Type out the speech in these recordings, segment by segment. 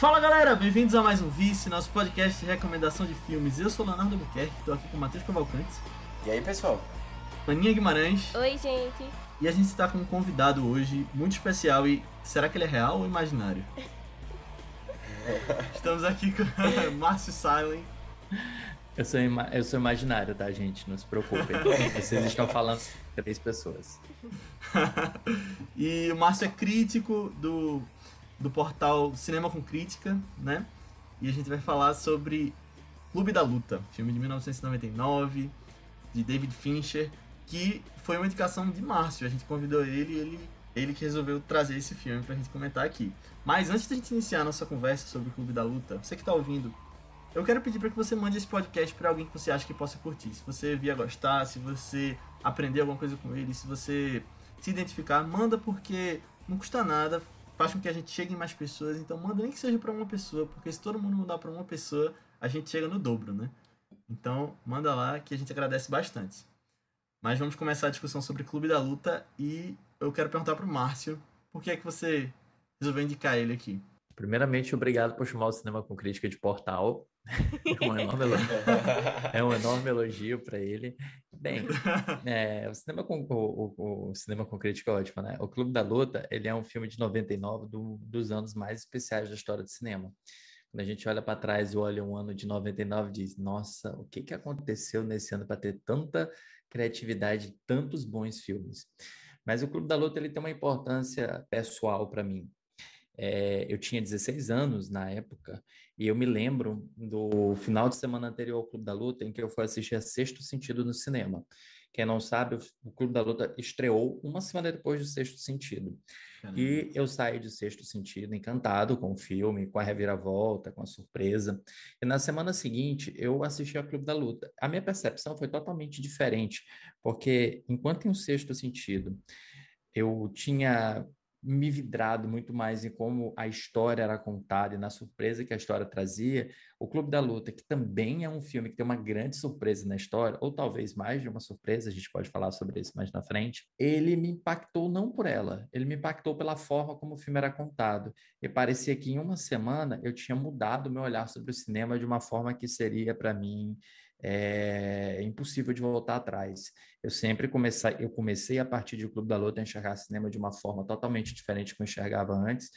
Fala galera, bem-vindos a mais um Vice, nosso podcast de recomendação de filmes. Eu sou Leonardo Buquerque, estou aqui com o Matheus Cavalcante, E aí, pessoal? Aninha Guimarães, Oi, gente. e a gente está com um convidado hoje muito especial e será que ele é real ou imaginário? Estamos aqui com Márcio Silent. Eu sou, ima- eu sou imaginário, tá, gente? Não se preocupem. Vocês estão falando com três pessoas. e o Márcio é crítico do, do portal Cinema com Crítica, né? E a gente vai falar sobre Clube da Luta, filme de 1999, de David Fincher, que foi uma indicação de Márcio. A gente convidou ele e ele, ele que resolveu trazer esse filme pra gente comentar aqui. Mas antes da gente iniciar a nossa conversa sobre Clube da Luta, você que tá ouvindo, eu quero pedir para que você mande esse podcast para alguém que você acha que possa curtir. Se você via gostar, se você aprender alguma coisa com ele, se você se identificar, manda porque não custa nada, faz com que a gente chegue em mais pessoas. Então manda nem que seja para uma pessoa, porque se todo mundo mudar para uma pessoa, a gente chega no dobro, né? Então manda lá que a gente agradece bastante. Mas vamos começar a discussão sobre Clube da Luta e eu quero perguntar pro Márcio, por que é que você resolveu indicar ele aqui? Primeiramente, obrigado por chamar o cinema com crítica de portal. É um enorme elogio, é um enorme elogio para ele. Bem, é, o, cinema com, o, o- cinema com crítica é ótimo, né? O Clube da Luta, ele é um filme de 99, do- dos anos mais especiais da história do cinema. Quando a gente olha para trás e olha um ano de 99 e diz, nossa, o que que aconteceu nesse ano para ter tanta criatividade, tantos bons filmes? Mas o Clube da Luta, ele tem uma importância pessoal para mim. É, eu tinha 16 anos na época e eu me lembro do final de semana anterior ao Clube da Luta em que eu fui assistir a Sexto Sentido no cinema. Quem não sabe, o- Clube da Luta estreou uma semana depois do Sexto Sentido. E eu saí de Sexto Sentido encantado com o filme, com a reviravolta, com a surpresa. E na semana seguinte, eu assisti ao Clube da Luta. A minha percepção foi totalmente diferente, porque enquanto em um Sexto Sentido eu tinha me vidrado muito mais em como a história era contada e na surpresa que a história trazia, o Clube da Luta, que também é um filme que tem uma grande surpresa na história, ou talvez mais de uma surpresa, a gente pode falar sobre isso mais na frente, ele me impactou não por ela, ele me impactou pela forma como o filme era contado. E parecia que em uma semana eu tinha mudado meu olhar sobre o cinema de uma forma que seria para mim é, impossível de voltar atrás. Eu sempre comecei, eu comecei a partir de O Clube da Luta a enxergar cinema de uma forma totalmente diferente do que eu enxergava antes,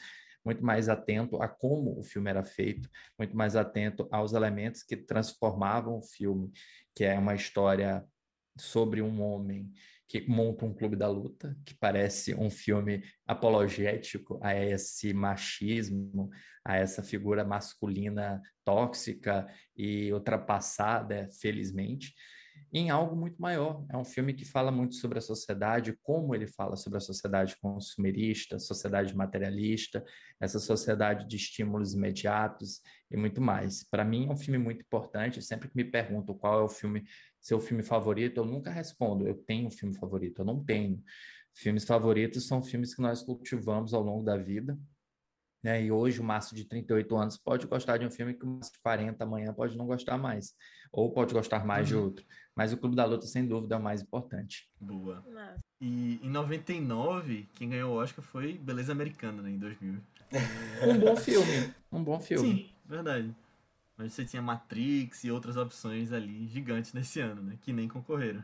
muito mais atento a como o filme era feito, muito mais atento aos elementos que transformavam o filme, que é uma história sobre um homem que monta um clube da luta, que parece um filme apologético a esse machismo, a essa figura masculina tóxica e ultrapassada, felizmente, em algo muito maior. É um filme que fala muito sobre a sociedade, como ele fala sobre a sociedade consumerista, sociedade materialista, essa sociedade de estímulos imediatos e muito mais. Para mim é um filme muito importante. Sempre que me perguntam qual é o filme, seu filme favorito, eu nunca respondo. Eu tenho um filme favorito, eu não tenho. Filmes favoritos são filmes que nós cultivamos ao longo da vida. Né? E hoje o Márcio de 38 anos pode gostar de um filme que o Márcio de 40 amanhã pode não gostar mais, ou pode gostar mais de Uhum. outro. Mas o Clube da Luta, sem dúvida, é o mais importante. Boa. E em 99, quem ganhou o Oscar foi Beleza Americana, né, em 2000. Um bom filme, um bom filme. Sim, verdade. Mas você tinha Matrix e outras opções ali gigantes nesse ano, né? Que nem concorreram.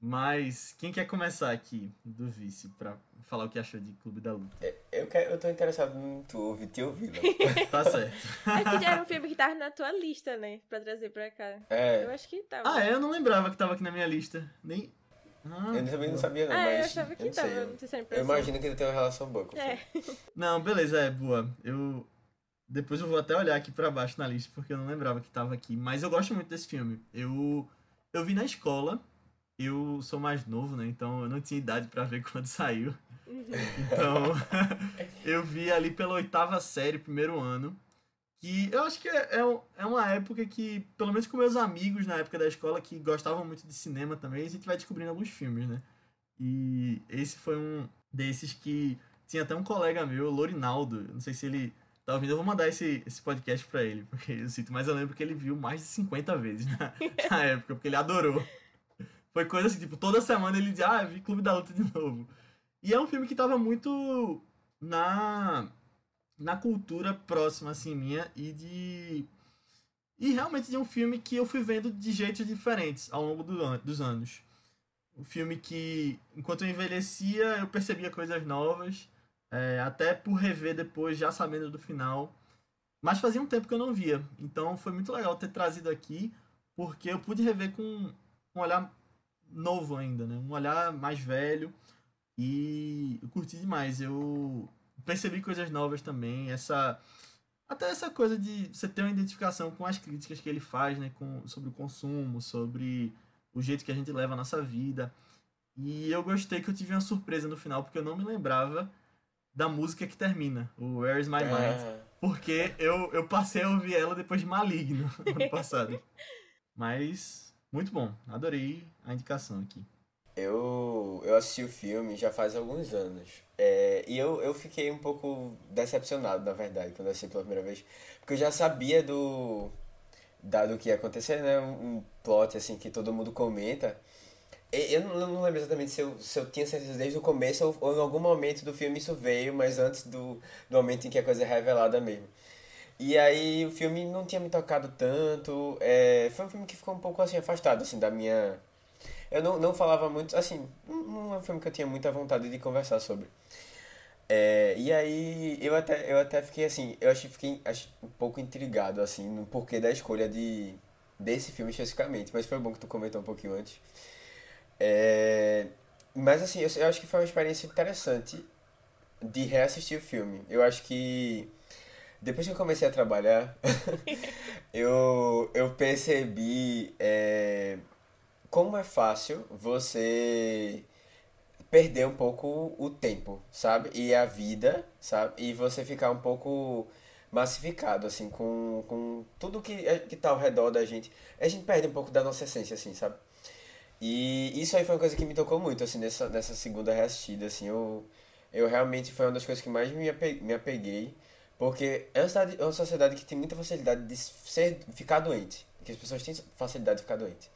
Mas quem quer começar aqui do vice pra falar o que achou de Clube da Luta? Eu, quero, eu tô interessado em tu ouvir, te ouvir. né? Tá certo. É que já era um filme que tava na tua lista, né? Pra trazer pra cá. Eu É, acho que tava. Ah, é? Eu não lembrava que tava aqui na minha lista. Nem. Ah, eu também não sabia não, Ah, eu mas achava que eu não tava. sei. Eu impressão. imagino que ele tem uma relação boa com o É. filme. Não, beleza, é boa. Eu depois eu vou até olhar aqui pra baixo na lista porque eu não lembrava que tava aqui, mas eu gosto muito desse filme. Eu eu vi na escola. Eu sou mais novo, né? Então eu não tinha idade pra ver quando saiu. Então eu vi ali pela oitava série, primeiro ano, Que eu acho que é, é, é uma época que, pelo menos com meus amigos na época da escola, que gostavam muito de cinema também, a gente vai descobrindo alguns filmes, né? E esse foi um desses que tinha até um colega meu, Lorinaldo, não sei se ele tá ouvindo, eu vou mandar esse, esse podcast pra ele, porque eu sinto, mas eu lembro que ele viu mais de 50 vezes na, na época, porque ele adorou. Foi coisa assim, tipo, toda semana ele dizia, ah, vi Clube da Luta de novo. E é um filme que tava muito na na cultura próxima assim minha e de e realmente de um filme que eu fui vendo de jeitos diferentes ao longo do dos anos. Um filme que, enquanto eu envelhecia, eu percebia coisas novas, é, até por rever depois, já sabendo do final. Mas fazia um tempo que eu não via. Então foi muito legal ter trazido aqui, porque eu pude rever com um olhar novo ainda, né? Um olhar mais velho. E eu curti demais. Eu percebi coisas novas também. Essa. Até essa coisa de você ter uma identificação com as críticas que ele faz, né? Com, sobre o consumo, sobre o jeito que a gente leva a nossa vida. E eu gostei que eu tive uma surpresa no final, porque eu não me lembrava da música que termina, o Where is My Mind. Ah, Porque eu, eu passei a ouvir ela depois de Maligno, ano passado. Mas, muito bom. Adorei a indicação aqui. eu, eu assisti o filme já faz alguns anos. É, e eu, eu fiquei um pouco decepcionado, na verdade, quando eu assisti pela primeira vez. Porque eu já sabia do, da, do que ia acontecer, né? Um, um plot, assim, que todo mundo comenta. Eu não, lembro exatamente se eu, se eu tinha certeza desde o começo ou, ou em algum momento do filme isso veio, mas antes do, do momento em que a coisa é revelada mesmo. E aí o filme não tinha me tocado tanto. é, foi um filme que ficou um pouco assim afastado assim da minha. Eu não, não falava muito, assim, não é um filme que eu tinha muita vontade de conversar sobre. É, e aí eu até, eu até fiquei assim, eu achei, fiquei acho, um pouco intrigado assim no porquê da escolha de desse filme especificamente, mas foi bom que tu comentou um pouquinho antes. É, mas assim, eu, eu acho que foi uma experiência interessante de reassistir o filme. Eu acho que depois que eu comecei a trabalhar, eu, eu percebi é, como é fácil você perder um pouco o tempo, sabe? E a vida, sabe? E você ficar um pouco massificado, assim, com, com tudo que, é- que tá ao redor da gente. A gente perde um pouco da nossa essência, assim, sabe? E isso aí foi uma coisa que me tocou muito, assim, nessa, nessa segunda reassistida, assim, eu, eu realmente foi uma das coisas que mais me me apeguei, porque é uma sociedade, é uma sociedade que tem muita facilidade de ser, ficar doente, que as pessoas têm facilidade de ficar doente.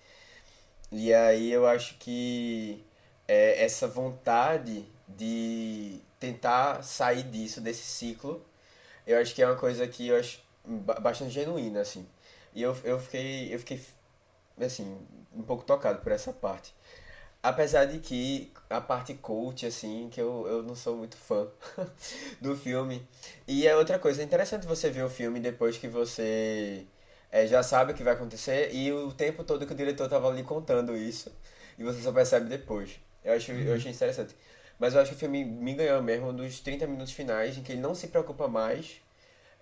E aí eu acho que é, essa vontade de tentar sair disso, desse ciclo, eu acho que é uma coisa que eu acho ba- bastante genuína, assim. E eu, eu fiquei, eu fiquei, assim, um pouco tocado por essa parte. Apesar de que a parte coach, assim, que eu, eu não sou muito fã do filme. E é outra coisa, é interessante você ver o filme depois que você é, já sabe o que vai acontecer e o tempo todo que o diretor tava ali contando isso e você só percebe depois. Eu acho, eu achei interessante. Mas eu acho que o filme me ganhou mesmo dos 30 minutos finais, em que ele não se preocupa mais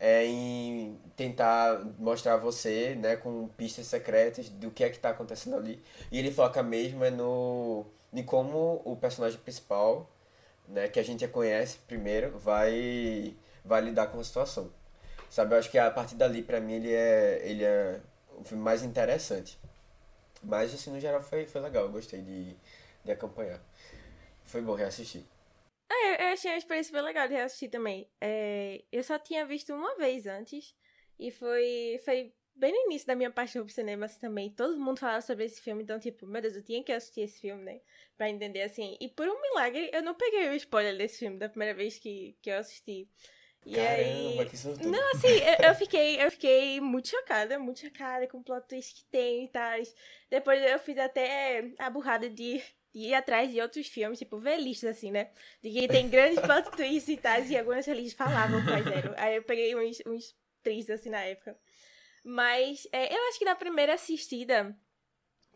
é, em tentar mostrar você, né, com pistas secretas do que é que tá acontecendo ali. E ele foca mesmo é no em como o personagem principal, né, que a gente já conhece primeiro, vai vai lidar com a situação. Sabe, eu acho que a partir dali pra mim ele é ele é o filme mais interessante. Mas assim, no geral foi foi legal, eu gostei de de acompanhar. Foi bom reassistir. Ah, eu, achei uma experiência bem legal de reassistir também. É, eu só tinha visto uma vez antes. E foi, foi bem no início da minha paixão por cinema assim, também. Todo mundo falava sobre esse filme. Então, tipo, meu Deus, eu tinha que assistir esse filme, né? Pra entender assim. E por um milagre, eu não peguei o spoiler desse filme da primeira vez que, que eu assisti. E Caramba, aí... que sortudo. Não, assim, eu, eu fiquei, eu fiquei muito chocada, muito chocada com o plot twist que tem e tal. Depois eu fiz até a burrada de ir atrás de outros filmes, tipo, ver listas assim, né? De que tem grandes plot twists e tal, e algumas listas falavam quais eram. Aí eu peguei uns, uns tristes assim na época. Mas é, eu acho que na primeira assistida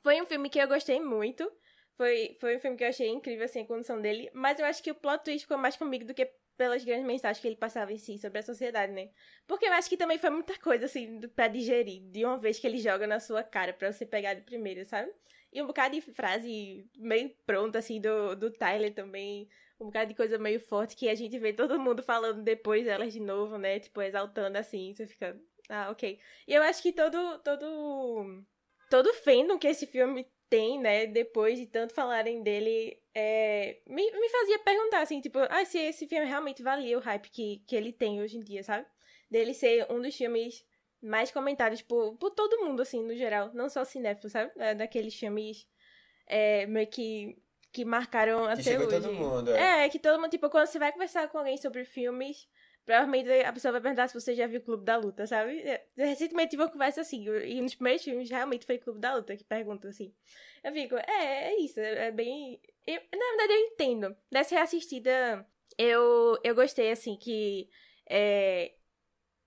foi um filme que eu gostei muito. Foi, foi um filme que eu achei incrível, assim, a condição dele. Mas eu acho que o plot twist ficou mais comigo do que pelas grandes mensagens que ele passava em si sobre a sociedade, né? Porque eu acho que também foi muita coisa, assim, pra digerir, de uma vez que ele joga na sua cara pra você pegar de primeira, sabe? E um bocado de frase meio pronta, assim, do, do Tyler também. Um bocado de coisa meio forte que a gente vê todo mundo falando depois delas de novo, né? Tipo, exaltando assim. Você fica. Ah, ok. E eu acho que todo. todo. todo fandom que esse filme tem, né, depois de tanto falarem dele, é, me, me fazia perguntar, assim, tipo, ah, se esse filme realmente valia o hype que, que ele tem hoje em dia, sabe? Dele ser um dos filmes mais comentados por, por todo mundo, assim, no geral. Não só cinéfilo, sabe? É, daqueles filmes é, meio que, que marcaram Que até hoje. todo mundo, é. É, que todo mundo, tipo, quando você vai conversar com alguém sobre filmes, provavelmente a pessoa vai perguntar se você já viu Clube da Luta, sabe? É, Recentemente tive uma conversa assim, e nos primeiros filmes realmente foi Clube da Luta que pergunta assim. Eu fico, é, é isso, é é bem. eu- na verdade, eu entendo. Dessa reassistida, eu, eu gostei, assim, que. É,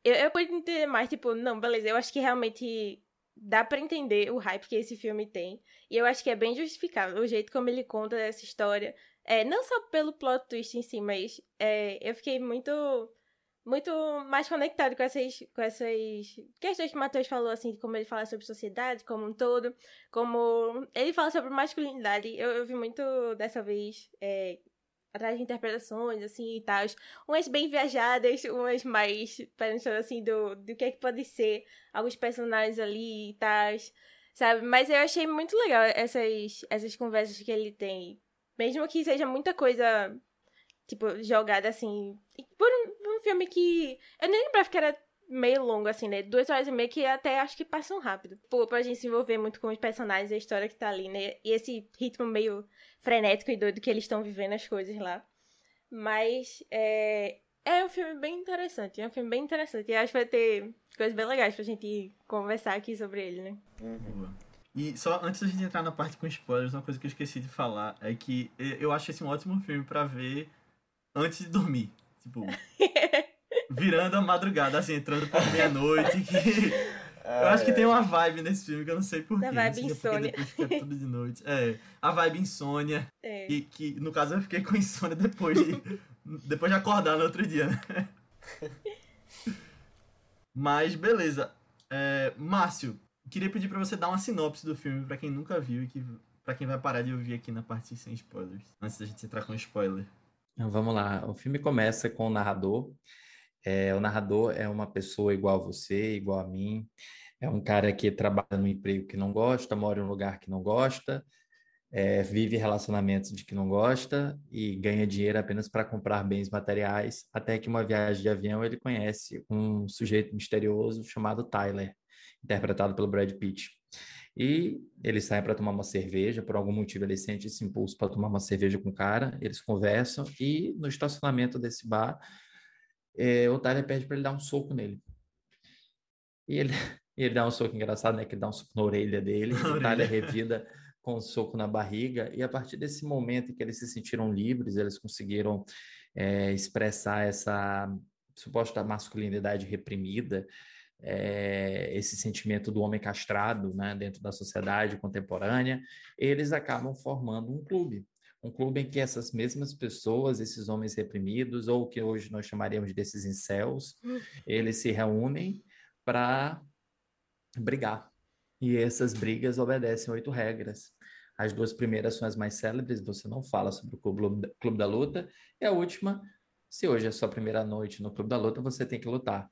eu, eu pude entender mais, tipo, não, beleza, eu acho que realmente dá pra entender o hype que esse filme tem. E eu acho que é bem justificável o jeito como ele conta essa história. É, não só pelo plot twist em si, mas é, eu fiquei muito muito mais conectado com essas, com essas questões que o Matheus falou, assim, de como ele fala sobre sociedade como um todo, como ele fala sobre masculinidade. Eu, eu vi muito dessa vez é, atrás de interpretações, assim, e tal. Umas bem viajadas, umas mais pensando, assim, do, do que é que pode ser alguns personagens ali e tal, sabe? Mas eu achei muito legal essas, essas conversas que ele tem. Mesmo que seja muita coisa, tipo, jogada assim. Por um, um filme que. Eu nem lembrava que era meio longo, assim, né? Duas horas e meia que até acho que passam rápido. Pô, pra gente se envolver muito com os personagens, a história que tá ali, né? E esse ritmo meio frenético e doido que eles estão vivendo as coisas lá. Mas é. É um filme bem interessante, é um filme bem interessante. E acho que vai ter coisas bem legais pra gente conversar aqui sobre ele, né? Uhum. Boa. E só antes da gente entrar na parte com spoilers, uma coisa que eu esqueci de falar é que eu acho esse um ótimo filme pra ver antes de dormir. Tipo, virando a madrugada, assim, entrando por meia-noite. Que... Eu acho que tem uma vibe nesse filme que eu não sei porquê. Da vibe porque insônia. depois fica tudo de noite. É, a vibe insônia. É. E que, no caso, eu fiquei com insônia depois de, depois de acordar no outro dia, né? Mas, beleza. É, Márcio, queria pedir pra você dar uma sinopse do filme pra quem nunca viu e que, pra quem vai parar de ouvir aqui na parte sem spoilers. Antes da gente entrar com spoiler. Então, Vamos lá. O filme começa com o narrador. É, o narrador é uma pessoa igual a você, igual a mim. É um cara que trabalha num emprego que não gosta, mora em um lugar que não gosta, é, vive relacionamentos de que não gosta e ganha dinheiro apenas para comprar bens materiais. Até que uma viagem de avião ele conhece um sujeito misterioso chamado Tyler, interpretado pelo Brad Pitt. E eles saem para tomar uma cerveja, por algum motivo ele sente esse impulso para tomar uma cerveja com o cara, eles conversam e no estacionamento desse bar, eh, o Tyler pede para ele dar um soco nele. E ele, e ele dá um soco engraçado, né? Que ele dá um soco na orelha dele, Na o. Tyler revida com um soco na barriga, e a partir desse momento em que eles se sentiram livres, eles conseguiram eh, expressar essa suposta masculinidade reprimida, eh, esse sentimento do homem castrado né, dentro da sociedade contemporânea, eles acabam formando um clube. Um clube em que essas mesmas pessoas, esses homens reprimidos, ou que hoje nós chamaríamos desses incels, Hum. eles se reúnem para brigar. E essas brigas obedecem oito regras. As duas primeiras são as mais célebres, você não fala sobre o Clube, Clube da Luta, e a última, se hoje é sua primeira noite no Clube da Luta, você tem que lutar.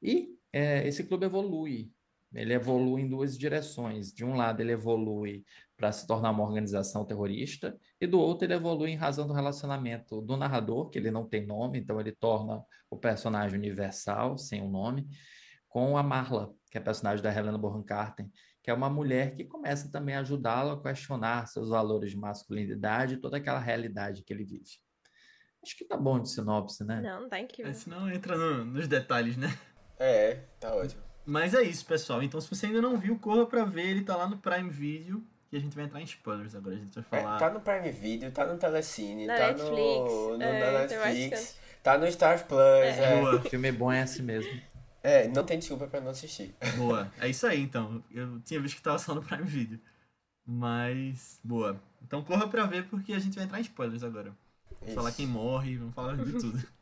E é, esse clube evolui. Ele evolui em duas direções. De um lado, ele evolui para se tornar uma organização terrorista, e do outro, ele evolui em razão do relacionamento do narrador, que ele não tem nome, então ele torna o personagem universal, sem um nome, com a Marla, que é a personagem da Helena Bonham Carter, que é uma mulher que começa também a ajudá-lo a questionar seus valores de masculinidade e toda aquela realidade que ele vive. Acho que tá bom de sinopse, né? Não, tá incrível. É, senão entra no- nos detalhes, né? É, tá ótimo. Mas é isso, pessoal. Então, se você ainda não viu, corra pra ver. Ele tá lá no Prime Video. E a gente vai entrar em spoilers agora. A gente vai É, falar. tá no Prime Video, tá no Telecine, Na tá Netflix, no, no- é, na Netflix, tá no Star Plus, é. Boa, O filme bom é assim mesmo. É, não tem desculpa pra não assistir. boa. É isso aí, então. Eu tinha visto que tava só no Prime Video. Mas, boa. Então corra pra ver porque a gente vai entrar em spoilers agora. Vamos Isso. falar quem morre, vamos falar de tudo.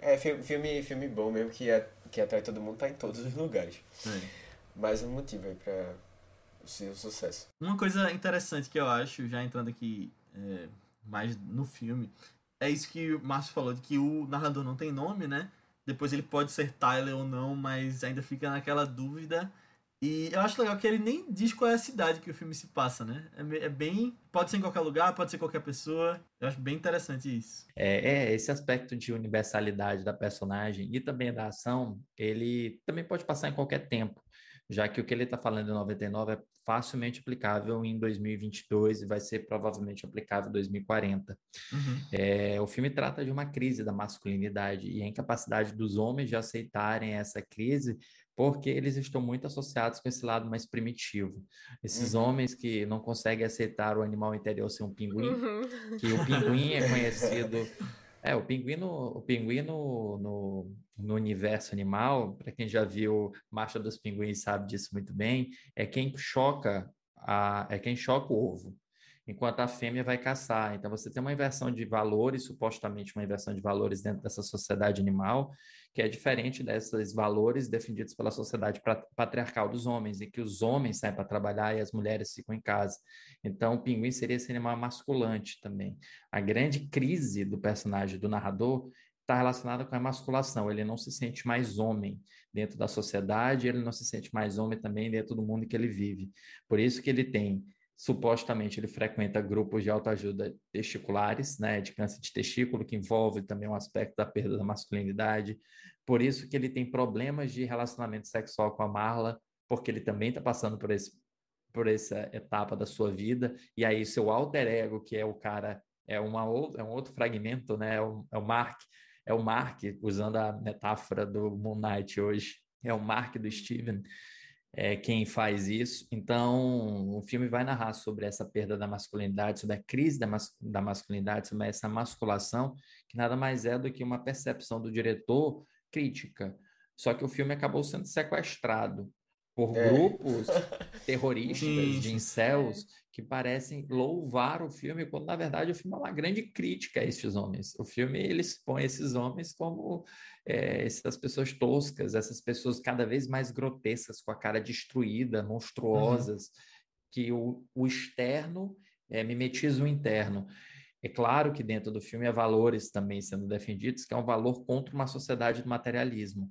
É, fi- filme, filme bom mesmo, que, é, que atrai todo mundo, tá em todos os lugares. É. Mais um motivo aí pra o seu sucesso. Uma coisa interessante que eu acho, já entrando aqui é, mais no filme, é isso que o Márcio falou, de que o narrador não tem nome, né? depois ele pode ser Tyler ou não, mas ainda fica naquela dúvida. E eu acho legal que ele nem diz qual é a cidade que o filme se passa, né? É, é bem. Pode ser em qualquer lugar, pode ser qualquer pessoa. Eu acho bem interessante isso. É, é, esse aspecto de universalidade da personagem e também da ação, ele também pode passar em qualquer tempo, já que o que ele está falando em 99 é facilmente aplicável em 2022 e vai ser provavelmente aplicável em 2040. Uhum. É, o filme trata de uma crise da masculinidade e a incapacidade dos homens de aceitarem essa crise porque eles estão muito associados com esse lado mais primitivo. Esses uhum. homens que não conseguem aceitar o animal interior ser um pinguim, uhum. que o pinguim é conhecido. É, o pinguim, no, o pinguim no, no, no universo animal, para quem já viu Marcha dos Pinguins sabe disso muito bem, é quem choca a, é quem choca o ovo enquanto a fêmea vai caçar. Então, você tem uma inversão de valores, supostamente uma inversão de valores dentro dessa sociedade animal, que é diferente desses valores defendidos pela sociedade patriarcal dos homens, em que os homens saem para trabalhar e as mulheres ficam em casa. Então, o pinguim seria animal masculante também. A grande crise do personagem, do narrador, está relacionada com a emasculação. Ele não se sente mais homem dentro da sociedade, ele não se sente mais homem também dentro do mundo que ele vive. Por isso que ele tem supostamente ele frequenta grupos de autoajuda testiculares, né, de câncer de testículo, que envolve também um aspecto da perda da masculinidade. Por isso que ele tem problemas de relacionamento sexual com a Marla, porque ele também está passando por esse por essa etapa da sua vida, e aí seu alter ego, que é o cara, é, uma, é um outro fragmento, né? É o, é o Mark, é o Mark, usando a metáfora do Moon Knight hoje, é o Mark do Steven, é, quem faz isso. Então, o filme vai narrar sobre essa perda da masculinidade, sobre a crise da, mas, da masculinidade, sobre essa masculação, que nada mais é do que uma percepção do diretor crítica. Só que o filme acabou sendo sequestrado por é. grupos terroristas de incels que parecem louvar o filme, quando na verdade o filme é uma grande crítica a esses homens. O filme ele expõe esses homens como é, essas pessoas toscas, essas pessoas cada vez mais grotescas, com a cara destruída, monstruosas, uhum. que o, o externo é, mimetiza o interno. É claro que dentro do filme há valores também sendo defendidos, que é um valor contra uma sociedade do materialismo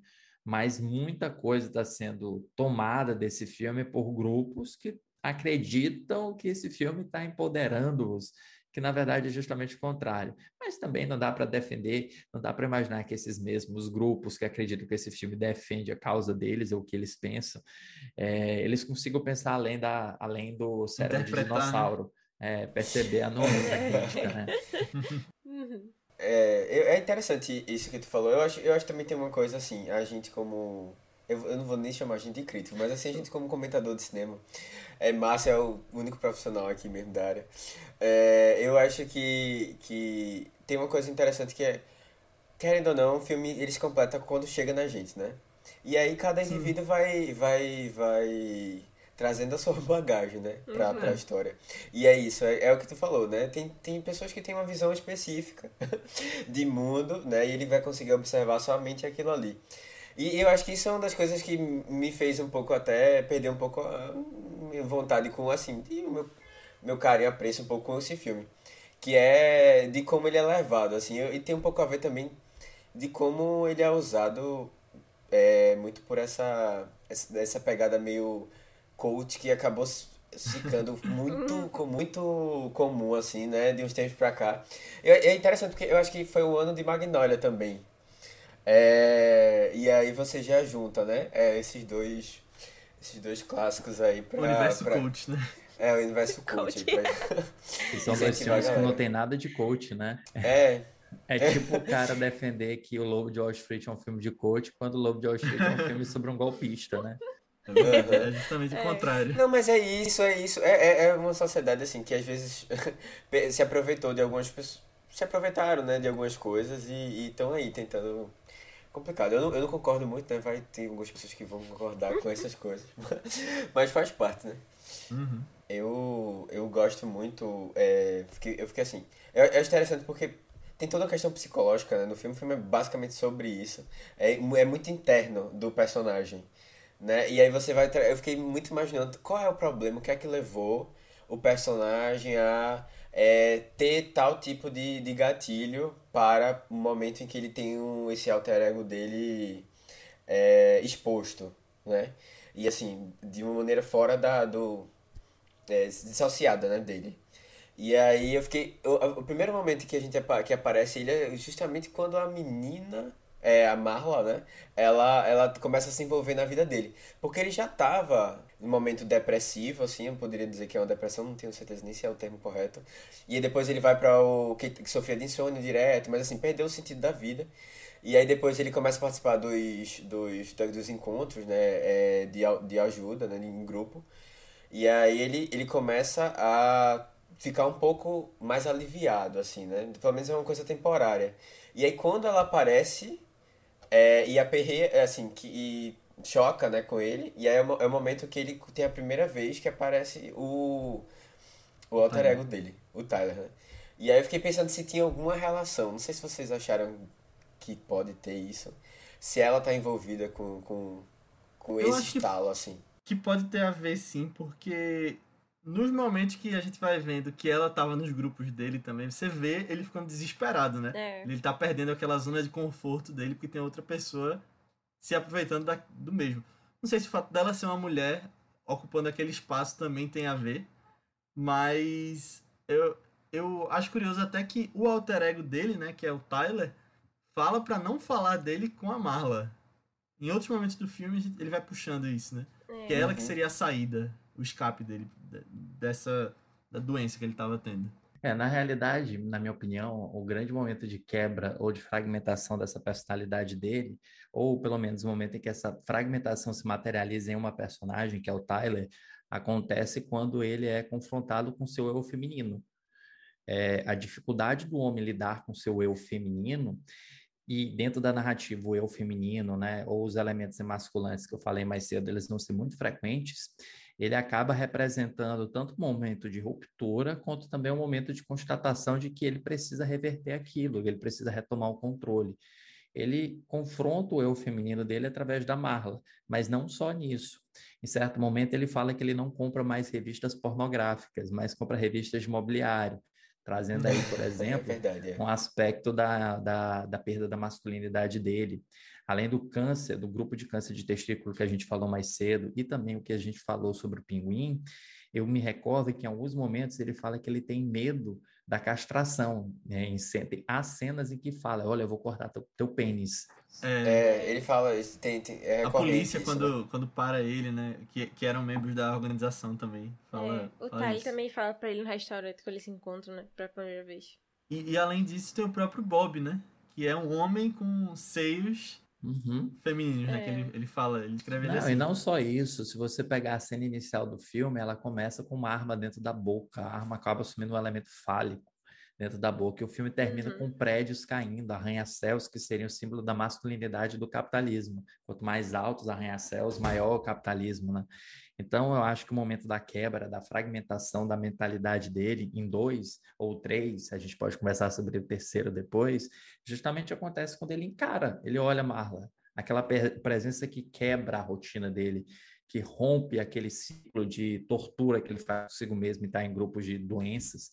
mas muita coisa está sendo tomada desse filme por grupos que acreditam que esse filme está empoderando-os, que na verdade é justamente o contrário. Mas também não dá para defender, não dá para imaginar que esses mesmos grupos que acreditam que esse filme defende a causa deles ou o que eles pensam, é, eles consigam pensar além, da, além do cérebro de né? dinossauro, é, perceber a nuance crítica, né? É, é interessante isso que tu falou. Eu acho, eu acho que também tem uma coisa assim, a gente como. Eu, eu não vou nem chamar a gente de crítico, mas assim, a gente como comentador de cinema. É, Márcio é o único profissional aqui mesmo da área. É, eu acho que, que tem uma coisa interessante que é, querendo ou não, o filme ele se completa quando chega na gente, né? E aí cada indivíduo vai, vai, vai trazendo a sua bagagem, né, pra, uhum. pra história. E é isso, é, é, o que tu falou, né? Tem, tem pessoas que têm uma visão específica de mundo, né? E ele vai conseguir observar somente aquilo ali. E eu acho que isso é uma das coisas que me fez um pouco até perder um pouco a minha vontade com, assim, e o meu, meu carinho apreço um pouco com esse filme. Que é de como ele é levado, assim, e tem um pouco a ver também de como ele é usado é, muito por essa, essa pegada meio coach que acabou ficando muito, muito comum, assim, né? De uns tempos pra cá. E é interessante porque eu acho que foi o ano de Magnolia também. É, e aí você já junta, né? É, esses dois esses dois clássicos aí pra... O universo pra... coach, né? É, o universo coach. E são dois filmes que não tem nada de coach, né? É. É tipo o cara defender que o Lobo de Wall Street é um filme de coach, quando o Lobo de Wall Street é um filme sobre um golpista, né? É, justamente o é. contrário. Não, mas é isso, é isso. É, é, é uma sociedade assim que às vezes se aproveitou de algumas pessoas. Se aproveitaram, né, de algumas coisas e estão aí tentando. Complicado. Eu não, eu não concordo muito, né? Vai ter algumas pessoas que vão concordar com essas coisas. Mas faz parte, né? Uhum. Eu, eu gosto muito. É, fiquei, eu fiquei assim. É, é interessante porque tem toda a questão psicológica né? no filme. O filme é basicamente sobre isso. É, é muito interno do personagem né? E aí você vai. Eu fiquei muito imaginando qual é o problema, o que é que levou o personagem a é, ter tal tipo de, de gatilho para o momento em que ele tem um, esse alter ego dele é, exposto, né? E assim, de uma maneira fora da, do... É, dissociada, né, dele. E aí eu fiquei... O, o primeiro momento que a gente que aparece ele é justamente quando a menina é, a Marla, né? Ela, ela começa a se envolver na vida dele. Porque ele já tava um momento depressivo, assim, eu poderia dizer que é uma depressão, não tenho certeza nem se é o termo correto. E aí depois ele vai para o que, que sofria de insônia direto, mas assim, perdeu o sentido da vida. E aí depois ele começa a participar dos, dos, dos encontros, né, é, de, de ajuda, né, em grupo. E aí ele, ele começa a ficar um pouco mais aliviado, assim, né? Pelo menos é uma coisa temporária. E aí quando ela aparece, é, e a Perre, é assim, que choca, né, com ele. E aí é o, é o momento que ele tem a primeira vez que aparece o, o alter ego dele, o Tyler, né? E aí eu fiquei pensando se tinha alguma relação. Não sei se vocês acharam que pode ter isso. Se ela tá envolvida com, com, com esse estalo, assim. Que pode ter a ver sim, porque nos momentos que a gente vai vendo que ela tava nos grupos dele também, você vê ele ficando desesperado, né? É. Ele tá perdendo aquela zona de conforto dele porque tem outra pessoa se aproveitando da, do mesmo. Não sei se o fato dela ser uma mulher ocupando aquele espaço também tem a ver, mas eu, eu acho curioso até que o alter ego dele, né, que é o Tyler, fala para não falar dele com a Marla. Em outros momentos do filme ele vai puxando isso, né? É. Que é ela que seria a saída, o escape dele dessa da doença que ele estava tendo. É, na realidade, na minha opinião, o grande momento de quebra ou de fragmentação dessa personalidade dele, ou pelo menos o momento em que essa fragmentação se materializa em uma personagem, que é o Tyler, acontece quando ele é confrontado com seu eu feminino. É, a dificuldade do homem lidar com seu eu feminino e dentro da narrativa o eu feminino, né, ou os elementos emasculantes que eu falei mais cedo, eles vão ser muito frequentes, ele acaba representando tanto um momento de ruptura, quanto também um momento de constatação de que ele precisa reverter aquilo, ele precisa retomar o controle. Ele confronta o eu feminino dele através da Marla, mas não só nisso. Em certo momento, ele fala que ele não compra mais revistas pornográficas, mas compra revistas de mobiliário, trazendo aí, por é exemplo, é verdade, é. um aspecto da, da, da perda da masculinidade dele além do câncer, do grupo de câncer de testículo que a gente falou mais cedo, e também o que a gente falou sobre o pinguim, eu me recordo que em alguns momentos ele fala que ele tem medo da castração. Né? Em, há cenas em que fala, olha, eu vou cortar teu, teu pênis. É, é, ele fala isso, tem, tem é A polícia, isso, quando, né? quando para ele, né, que, que eram membros da organização também, fala, é, O Ty também fala pra ele no restaurante que eles se encontram, né, pela primeira vez. E, e além disso tem o próprio Bob, né, que é um homem com seios Uhum. femininos, né? Que ele, é. ele fala, ele escreve não, assim. E não só isso, se você pegar a cena inicial do filme, ela começa com uma arma dentro da boca, a arma acaba assumindo um elemento fálico dentro da boca, e o filme termina uhum. com prédios caindo, arranha-céus que seriam o símbolo da masculinidade do capitalismo. Quanto mais altos arranha-céus, maior o capitalismo, né? Então, eu acho que o momento da quebra, da fragmentação da mentalidade dele em dois ou três, a gente pode conversar sobre o terceiro depois, justamente acontece quando ele encara, ele olha Marla, aquela presença que quebra a rotina dele, que rompe aquele ciclo de tortura que ele faz consigo mesmo e está em grupos de doenças.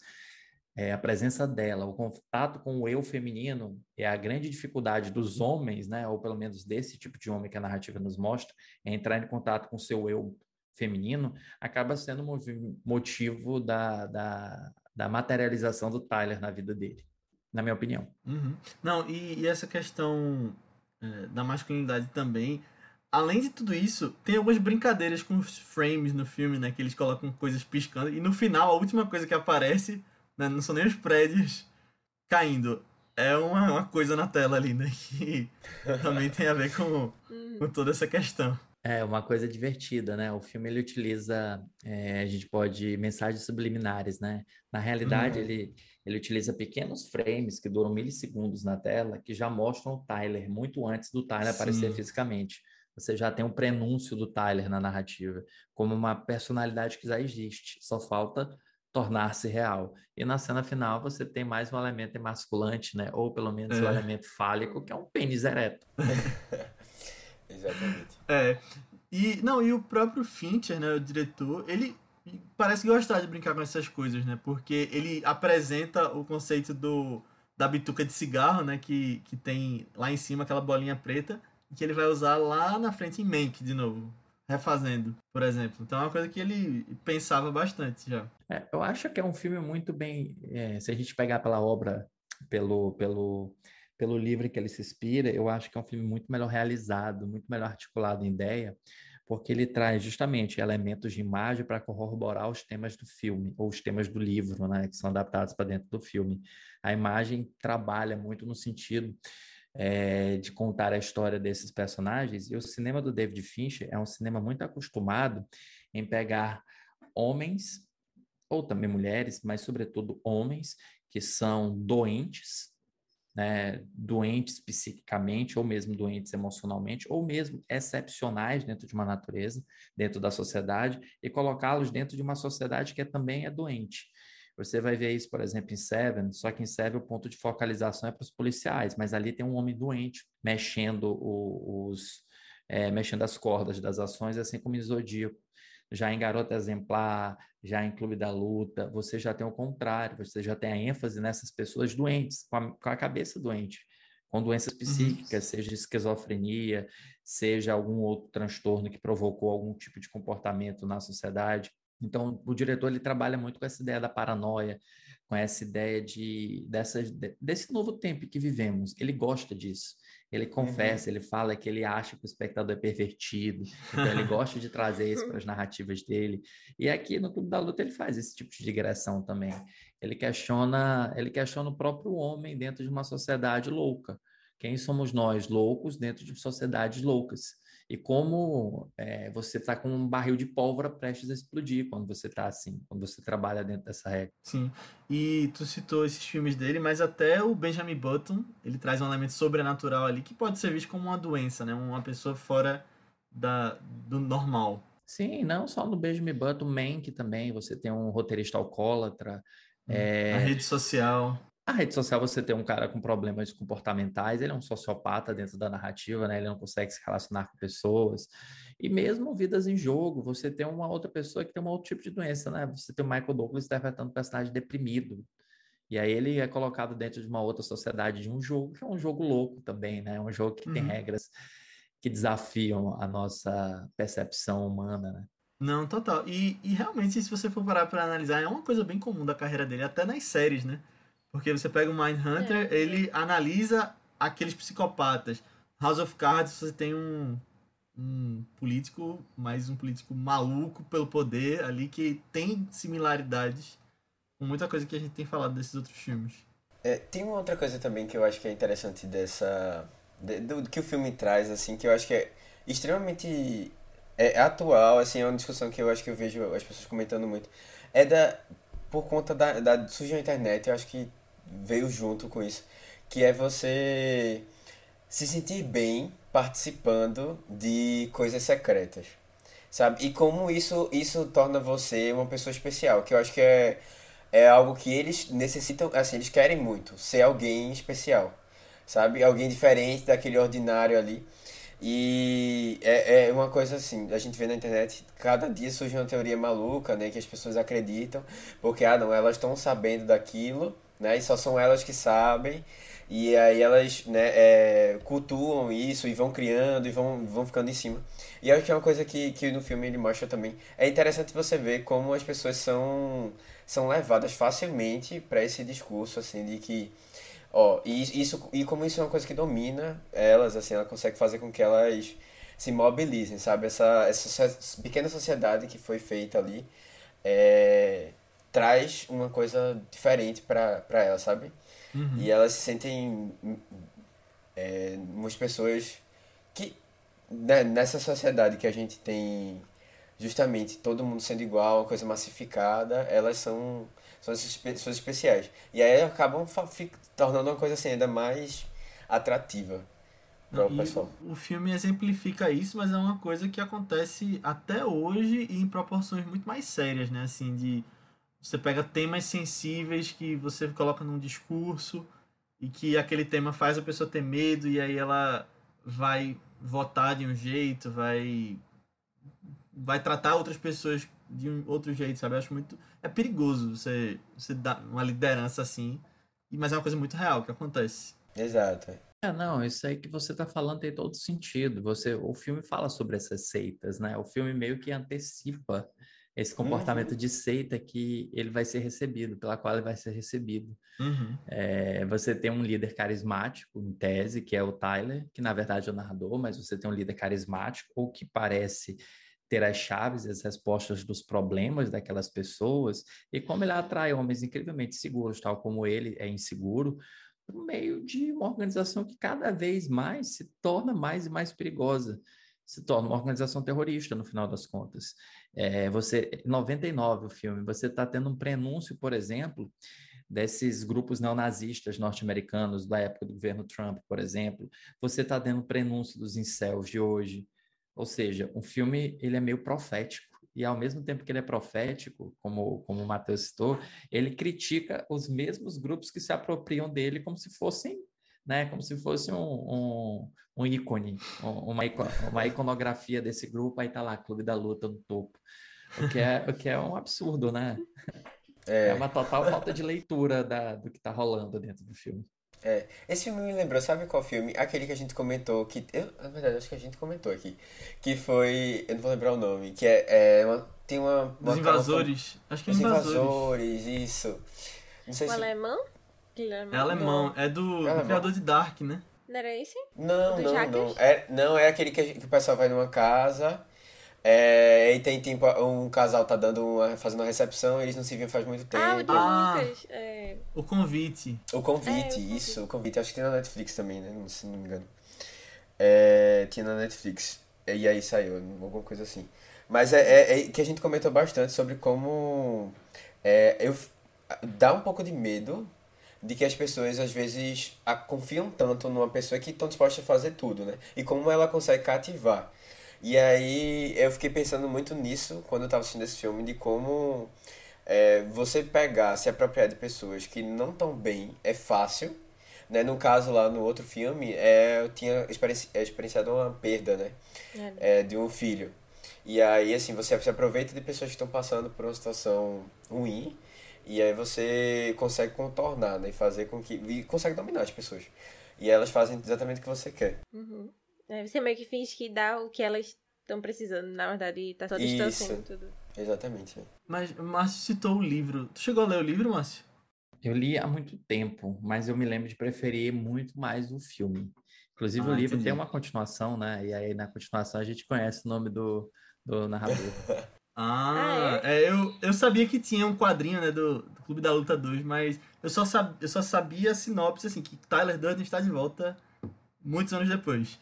É, a presença dela, o contato com o eu feminino é a grande dificuldade dos homens, né, ou pelo menos desse tipo de homem que a narrativa nos mostra, é entrar em contato com o seu eu feminino, acaba sendo motivo da, da, da materialização do Tyler na vida dele, na minha opinião. Uhum. Não, e, e, essa questão é, da masculinidade também, além de tudo isso, tem algumas brincadeiras com os frames no filme, né, que eles colocam coisas piscando, e no final, a última coisa que aparece, né, não são nem os prédios caindo, é uma, uma coisa na tela ali, né, que também tem a ver com, com toda essa questão. É uma coisa divertida, né? O filme ele utiliza, é, a gente pode mensagens subliminares, né? Na realidade, uhum. ele ele utiliza pequenos frames que duram milissegundos na tela que já mostram o Tyler muito antes do Tyler Sim. aparecer fisicamente. Você já tem um prenúncio do Tyler na narrativa, como uma personalidade que já existe, só falta tornar-se real. E na cena final você tem mais um elemento emasculante, né? Ou pelo menos é. um elemento fálico, que é um pênis ereto. Exatamente. É. E, não, e o próprio Fincher, né, o diretor, ele parece gostar de brincar com essas coisas, né? Porque ele apresenta o conceito do da bituca de cigarro, né? Que, que tem lá em cima aquela bolinha preta, que ele vai usar lá na frente em Mank de novo, refazendo, por exemplo. Então é uma coisa que ele pensava bastante já. É, eu acho que é um filme muito bem. É, se a gente pegar pela obra, pelo, pelo, pelo livro que ele se inspira, eu acho que é um filme muito melhor realizado, muito melhor articulado em ideia porque ele traz justamente elementos de imagem para corroborar os temas do filme, ou os temas do livro, né, que são adaptados para dentro do filme. A imagem trabalha muito no sentido é, de contar a história desses personagens, e o cinema do David Fincher é um cinema muito acostumado em pegar homens, ou também mulheres, mas sobretudo homens, que são doentes, né, doentes psiquicamente, ou mesmo doentes emocionalmente, ou mesmo excepcionais dentro de uma natureza, dentro da sociedade, e colocá-los dentro de uma sociedade que também é doente. Você vai ver isso, por exemplo, em Seven, só que em Seven o ponto de focalização é para os policiais, mas ali tem um homem doente mexendo o, os é, mexendo as cordas das ações, assim como em Zodíaco já em Garota Exemplar, já em Clube da Luta, você já tem o contrário, você já tem a ênfase nessas pessoas doentes, com a, com a cabeça doente, com doenças uhum. psíquicas, seja esquizofrenia, seja algum outro transtorno que provocou algum tipo de comportamento na sociedade. Então, o diretor ele trabalha muito com essa ideia da paranoia, com essa ideia de, dessa, desse novo tempo que vivemos. Ele gosta disso. Ele confessa, uhum. ele fala que ele acha que o espectador é pervertido, então ele gosta de trazer isso para as narrativas dele. E aqui no Clube da Luta ele faz esse tipo de digressão também. Ele questiona, ele questiona o próprio homem dentro de uma sociedade louca. Quem somos nós, loucos, dentro de sociedades loucas? E como é, você está com um barril de pólvora prestes a explodir quando você está assim, quando você trabalha dentro dessa regra. Sim, e tu citou esses filmes dele, mas até o Benjamin Button, ele traz um elemento sobrenatural ali que pode ser visto como uma doença, né? Uma pessoa fora da, do normal. Sim, não só no Benjamin Button, Mank também, você tem um roteirista alcoólatra. É... A rede social. A rede social você tem um cara com problemas comportamentais, ele é um sociopata dentro da narrativa, né? Ele não consegue se relacionar com pessoas. E mesmo vidas em jogo, você tem uma outra pessoa que tem um outro tipo de doença, né? Você tem o Michael Douglas interpretando um personagem deprimido. E aí ele é colocado dentro de uma outra sociedade de um jogo, que é um jogo louco também, né? Um jogo que uhum. tem regras que desafiam a nossa percepção humana, né? Não, total. E, e realmente, se você for parar para analisar, é uma coisa bem comum da carreira dele, até nas séries, né? Porque você pega o Mindhunter, é. ele analisa aqueles psicopatas. House of Cards, você tem um, um político, mais um político maluco pelo poder ali, que tem similaridades com muita coisa que a gente tem falado desses outros filmes. É, tem uma outra coisa também que eu acho que é interessante dessa. De, do, que o filme traz, assim, que eu acho que é extremamente é, atual, assim, é uma discussão que eu acho que eu vejo as pessoas comentando muito. É da. Por conta da, da surgiu a internet, eu acho que veio junto com isso, que é você se sentir bem participando de coisas secretas, sabe? E como isso isso torna você uma pessoa especial, que eu acho que é é algo que eles necessitam, assim, eles querem muito, ser alguém especial, sabe? Alguém diferente daquele ordinário ali. E é, é uma coisa assim, a gente vê na internet, cada dia surge uma teoria maluca, né? Que as pessoas acreditam, porque, ah, não, elas estão sabendo daquilo, né? E só são elas que sabem. E aí elas né, é, cultuam isso e vão criando e vão, vão ficando em cima. E acho que é uma coisa que, que no filme ele mostra também. É interessante você ver como as pessoas são, são levadas facilmente para esse discurso, assim, de que. Ó, e, isso, e como isso é uma coisa que domina elas, assim, ela consegue fazer com que elas se mobilizem, sabe? Essa, essa pequena sociedade que foi feita ali. É, traz uma coisa diferente para ela, sabe? Uhum. E elas se sentem é, umas pessoas que né, nessa sociedade que a gente tem justamente todo mundo sendo igual, coisa massificada, elas são, são essas pessoas especiais. E aí acabam tornando uma coisa assim ainda mais atrativa para o pessoal. O filme exemplifica isso, mas é uma coisa que acontece até hoje e em proporções muito mais sérias, né? Assim, de você pega temas sensíveis que você coloca num discurso e que aquele tema faz a pessoa ter medo e aí ela vai votar de um jeito, vai vai tratar outras pessoas de um outro jeito, sabe? Eu acho muito. É perigoso você, você dar uma liderança assim, mas é uma coisa muito real que acontece. Exato. É, não, isso aí que você está falando tem todo sentido. Você, o filme fala sobre essas seitas, né? O filme meio que antecipa esse comportamento Uhum. de seita que ele vai ser recebido, pela qual ele vai ser recebido. Uhum. É, você tem um líder carismático, em tese, que é o Tyler, que na verdade é o narrador, mas você tem um líder carismático, ou que parece ter as chaves e as respostas dos problemas daquelas pessoas, e como ele atrai homens incrivelmente seguros, tal como ele é inseguro, por meio de uma organização que cada vez mais se torna mais e mais perigosa. Se torna uma organização terrorista, no final das contas. É, você, 99 o filme, você está tendo um prenúncio, por exemplo, desses grupos neonazistas norte-americanos da época do governo Trump, por exemplo. Você está tendo um prenúncio dos incels de hoje. Ou seja, um filme ele é meio profético. E ao mesmo tempo que ele é profético, como, como o Matheus citou, ele critica os mesmos grupos que se apropriam dele como se fossem, né, como se fosse um, um, um ícone, um- uma, uma iconografia desse grupo, aí tá lá, Clube da Luta no topo. O que é, o que é um absurdo, né? É É, uma total falta de leitura da, do que tá rolando dentro do filme. é. Esse filme me lembrou, sabe qual filme? Aquele que a gente comentou, que eu, na verdade, acho que a gente comentou aqui, que foi, eu não vou lembrar o nome, que é, é uma, tem uma, uma Dos invasores. Acho que é Os invasores. invasores, isso. Não sei O se alemão? Aquele É alemão? É do, do alemão. criador de Dark, né? Não era esse? Não, Do não, Jackers? não. É, não, é aquele que, que o pessoal vai numa casa, é, e tem tempo, um casal tá dando uma, fazendo uma recepção, eles não se viam faz muito tempo. Ah, o Ah. Lucas. É... O convite. O É, convite, o convite. isso, o convite. Acho que tem na Netflix também, né? Não- Se não me engano. É, tinha na Netflix. E aí saiu, alguma coisa assim. Mas é, é- é que a gente comentou bastante sobre como é, eu, dá um pouco de medo de que as pessoas às vezes a- confiam tanto numa pessoa que estão dispostas a fazer tudo, né? E como ela consegue cativar. E aí eu fiquei pensando muito nisso quando eu tava assistindo esse filme, de como é, você pegar, se apropriar de pessoas que não estão bem é fácil, né? No caso lá no outro filme, é, eu tinha experienci- é, experienciado uma perda, né? É. É, de um filho. E aí, assim, você se aproveita de pessoas que estão passando por uma situação ruim, e aí você consegue contornar, né? E fazer com que. E consegue dominar as pessoas. E elas fazem exatamente o que você quer. Uhum. É, você meio que finge que dá o que elas estão precisando. Na verdade, tá só Isso. distanciando tudo. Exatamente. né? Mas o Márcio citou o livro. Tu chegou a ler o livro, Márcio? Eu li há muito tempo, mas eu me lembro de preferir muito mais o filme. Inclusive, o Ah, livro entendi. tem uma continuação, né? E aí, na continuação, a gente conhece o nome do, do narrador. Ah, é, eu, eu sabia que tinha um quadrinho, né, do, do Clube da Luta 2, mas eu só, sab, eu só sabia a sinopse, assim, que Tyler Durden está de volta muitos anos depois.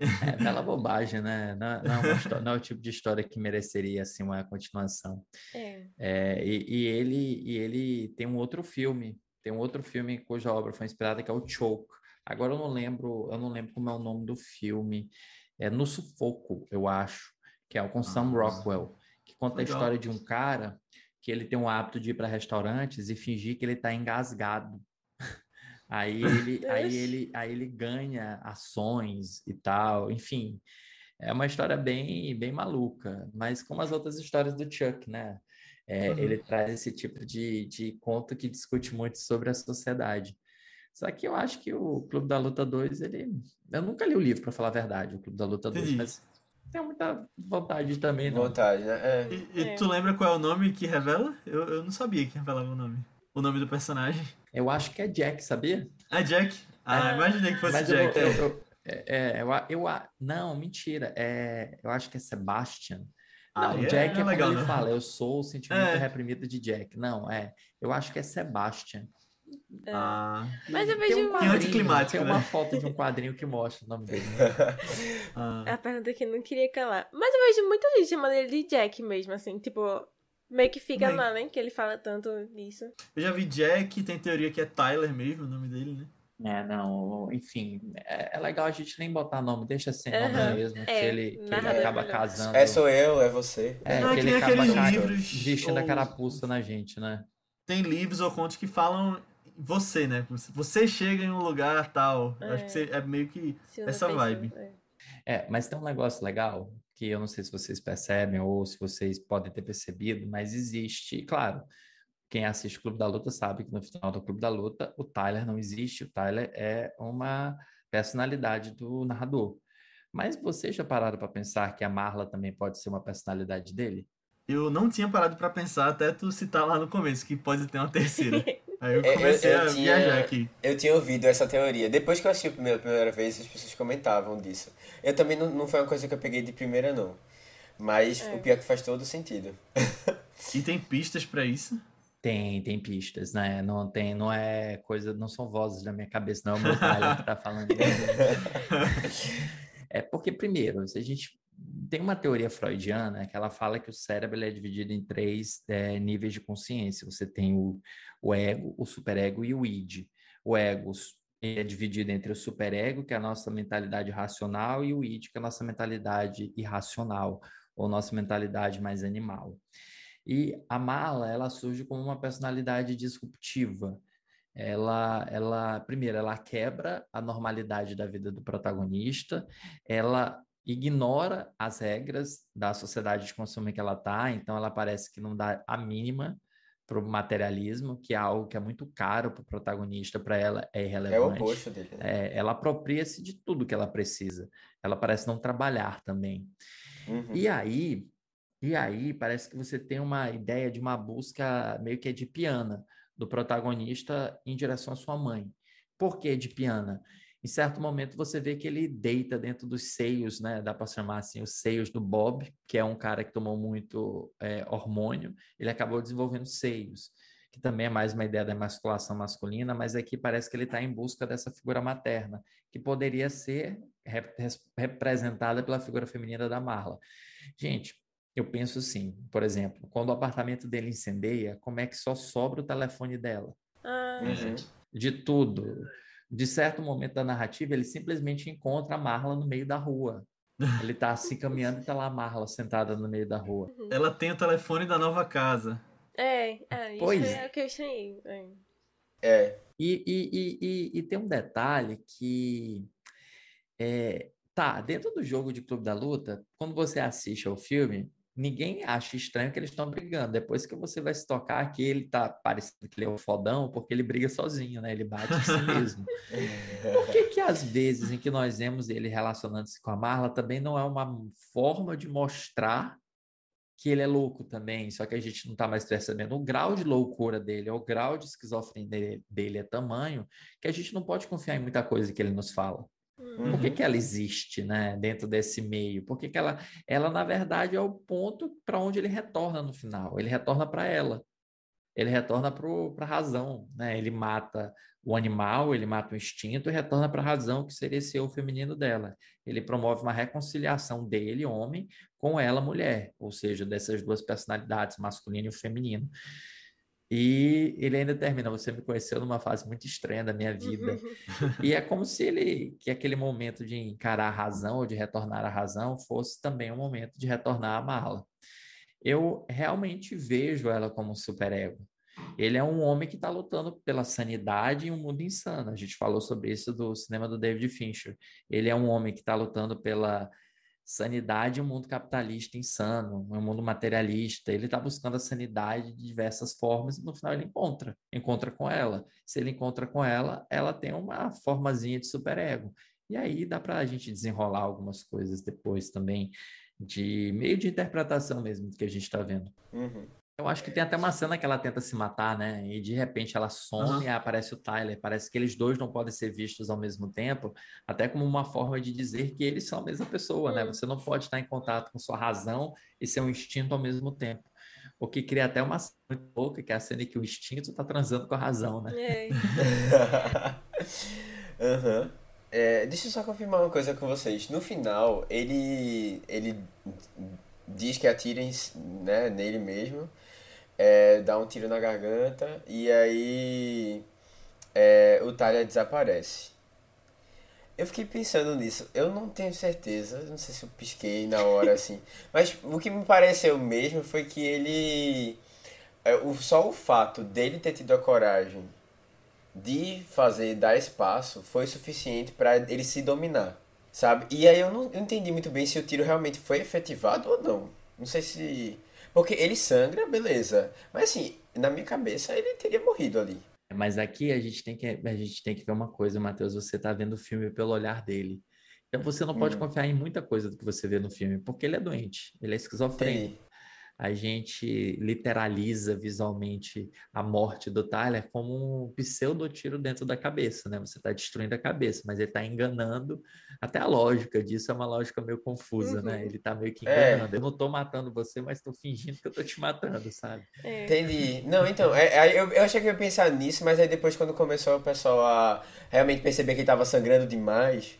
É bela bobagem, né? Não, não é uma histó- não é o tipo de história que mereceria, assim, uma continuação. É. É, e, e ele, e ele tem um outro filme, tem um outro filme cuja obra foi inspirada, que é o Choke. Agora eu não lembro, eu não lembro como é o nome do filme. É No Sufoco, eu acho, que é o com Sam Ah. Rockwell, conta a Legal. história de um cara que ele tem o hábito de ir para restaurantes e fingir que ele está engasgado. Aí ele, aí ele, aí ele ganha ações e tal, enfim. É uma história bem, bem maluca, mas como as outras histórias do Chuck, né? É, Uhum. Ele traz esse tipo de, de conto que discute muito sobre a sociedade. Só que eu acho que o Clube da Luta 2, ele... Eu nunca li o livro, para falar a verdade, o Clube da Luta 2, Entendi. mas tenho muita vontade também, não. Vontade, né? É. E, e É. tu lembra qual é o nome que revela? Eu, eu não sabia que revelava o nome. O nome do personagem. Eu acho que é Jack, sabia? É Jack? Ah, Ah, imaginei que fosse Mas Jack. eu, é. eu, é, é, eu, a- eu, não, mentira. É, eu acho que é Sebastian. Ah, Não, é- Jack é, é legal, ele né? fala, eu sou o sentimento É. reprimido de Jack. Não, é. Eu acho que é Sebastian. É. Ah, Mas eu Tem vejo um uma- Que quadrinho, anticlimático, Tem né? uma foto de um quadrinho que mostra o nome dele. né? ah. A pergunta que eu não queria calar. Mas eu vejo muita gente chamando ele de Jack mesmo, assim. Tipo, meio que fica Bem. lá, né? Que ele fala tanto disso. Eu já vi Jack, tem teoria que é Tyler mesmo, o nome dele, né? É, não, enfim, é, é legal a gente nem botar nome, deixa sem nome Aham. mesmo, que É, ele, que ele acaba melhor. casando. É, sou eu, é você. É, Não, é que que ele acaba livros vestindo a ou- carapuça na gente, né? Tem livros ou contos que falam você, né? Você chega em um lugar tal. É. Acho que você- é meio que essa penso- vibe. é. É, mas tem um negócio legal que eu não sei se vocês percebem ou se vocês podem ter percebido, mas existe, claro, quem assiste o Clube da Luta sabe que no final do Clube da Luta o Tyler não existe, o Tyler é uma personalidade do narrador. Mas vocês já pararam para pensar que a Marla também pode ser uma personalidade dele? Eu não tinha parado para pensar até tu citar lá no começo que pode ter uma terceira. Aí eu comecei eu, eu a tinha, viajar aqui. Eu tinha ouvido essa teoria. Depois que eu assisti a primeira, primeira vez, as pessoas comentavam disso. Eu também não, não foi uma coisa que eu peguei de primeira, não. Mas é. o pior é que faz todo sentido. e tem pistas para isso? Tem, tem pistas, né? Não tem, não é coisa, não são vozes da minha cabeça, não é o meu pai que tá falando. é porque primeiro, se a gente tem uma teoria freudiana que ela fala que o cérebro é dividido em três é, níveis de consciência. Você tem o, o ego, o superego e o id. O ego é dividido entre o superego, que é a nossa mentalidade racional, e o id, que é a nossa mentalidade irracional, ou nossa mentalidade mais animal. E a mala, ela surge como uma personalidade disruptiva. Ela, ela, primeiro, ela quebra a normalidade da vida do protagonista, ela ignora as regras da sociedade de consumo em que ela está, então ela parece que não dá a mínima para o materialismo, que é algo que é muito caro para o protagonista, para ela é irrelevante. É o oposto dele. Né? É, ela apropria-se de tudo que ela precisa. Ela parece não trabalhar também. Uhum. E aí, e aí parece que você tem uma ideia de uma busca meio que edipiana do protagonista em direção à sua mãe. Por que edipiana? Em certo momento você vê que ele deita dentro dos seios, né? Dá para chamar assim, os seios do Bob, que é um cara que tomou muito é, hormônio. Ele acabou desenvolvendo seios, que também é mais uma ideia da emasculação masculina, mas aqui parece que ele está em busca dessa figura materna, que poderia ser rep representada pela figura feminina da Marla. Gente, eu penso assim, por exemplo, quando o apartamento dele incendeia, como é que só sobra o telefone dela? Ah. Uhum. De tudo de certo momento da narrativa, ele simplesmente encontra a Marla no meio da rua. Ele tá assim caminhando e tá lá a Marla sentada no meio da rua. Uhum. Ela tem o telefone da nova casa. É, é isso pois. é o que eu achei. É. é. E, e, e, e, e tem um detalhe que. É, tá, dentro do jogo de Clube da Luta, quando você assiste ao filme, ninguém acha estranho que eles estão brigando. Depois que você vai se tocar que ele tá parecendo que ele é um fodão, porque ele briga sozinho, né? Ele bate em si mesmo. Por que que às vezes em que nós vemos ele relacionando-se com a Marla também não é uma forma de mostrar que ele é louco também, só que a gente não está mais percebendo o grau de loucura dele, o grau de esquizofrenia dele é tamanho que a gente não pode confiar em muita coisa que ele nos fala. Uhum. Por que, que ela existe, né, dentro desse meio? Por que, que ela, ela, na verdade, é o ponto para onde ele retorna no final. Ele retorna para ela. Ele retorna para a razão, né? Ele mata o animal, ele mata o instinto e retorna para a razão, que seria esse eu feminino dela. Ele promove uma reconciliação dele, homem, com ela, mulher, ou seja, dessas duas personalidades, masculino e feminino. E ele ainda termina, você me conheceu numa fase muito estranha da minha vida. E é como se ele, que aquele momento de encarar a razão ou de retornar à razão fosse também um momento de retornar à mala. Eu realmente vejo ela como um superego. Ele é um homem que está lutando pela sanidade em um mundo insano. A gente falou sobre isso do cinema do David Fincher. Ele é um homem que está lutando pela sanidade em um mundo capitalista insano, um mundo materialista. Ele está buscando a sanidade de diversas formas e no final ele encontra, encontra com ela. Se ele encontra com ela, ela tem uma formazinha de superego. E aí dá para a gente desenrolar algumas coisas depois também, de meio de interpretação mesmo do que a gente está vendo. Uhum. Eu acho que tem até uma cena que ela tenta se matar, né? E de repente ela some uhum. e aparece o Tyler. Parece que eles dois não podem ser vistos ao mesmo tempo, até como uma forma de dizer que eles são a mesma pessoa, né? Você não pode estar em contato com sua razão e seu instinto ao mesmo tempo. O que cria até uma cena muito louca, que é a cena em que o instinto está transando com a razão, né? É. uhum. é, deixa eu só confirmar uma coisa com vocês. No final, ele, ele diz que atirem né, nele mesmo é, dá um tiro na garganta e aí é, o Talha desaparece. Eu fiquei pensando nisso. Eu não tenho certeza, não sei se eu pisquei na hora assim, mas o que me pareceu mesmo foi que ele é, o, só o fato dele ter tido a coragem de fazer dar espaço foi suficiente para ele se dominar. Sabe? E aí eu não, eu não entendi muito bem se o tiro realmente foi efetivado ou não. Não sei se. Porque ele sangra, beleza. Mas assim, na minha cabeça ele teria morrido ali. Mas aqui a gente tem que, a gente tem que ver uma coisa, Matheus. Você está vendo o filme pelo olhar dele. Então você não pode hum. confiar em muita coisa do que você vê no filme, porque ele é doente, ele é esquizofrênico a gente literaliza visualmente a morte do Tyler como um pseudo tiro dentro da cabeça, né? Você está destruindo a cabeça, mas ele está enganando. Até a lógica disso é uma lógica meio confusa, né? uhum. né? Ele está meio que é. enganando. É. Eu não estou matando você, mas estou fingindo que eu estou te matando, sabe? É. Entendi. Não, então, é, eu, eu achei que eu ia pensar nisso, mas aí depois quando começou o pessoal a realmente perceber que ele estava sangrando demais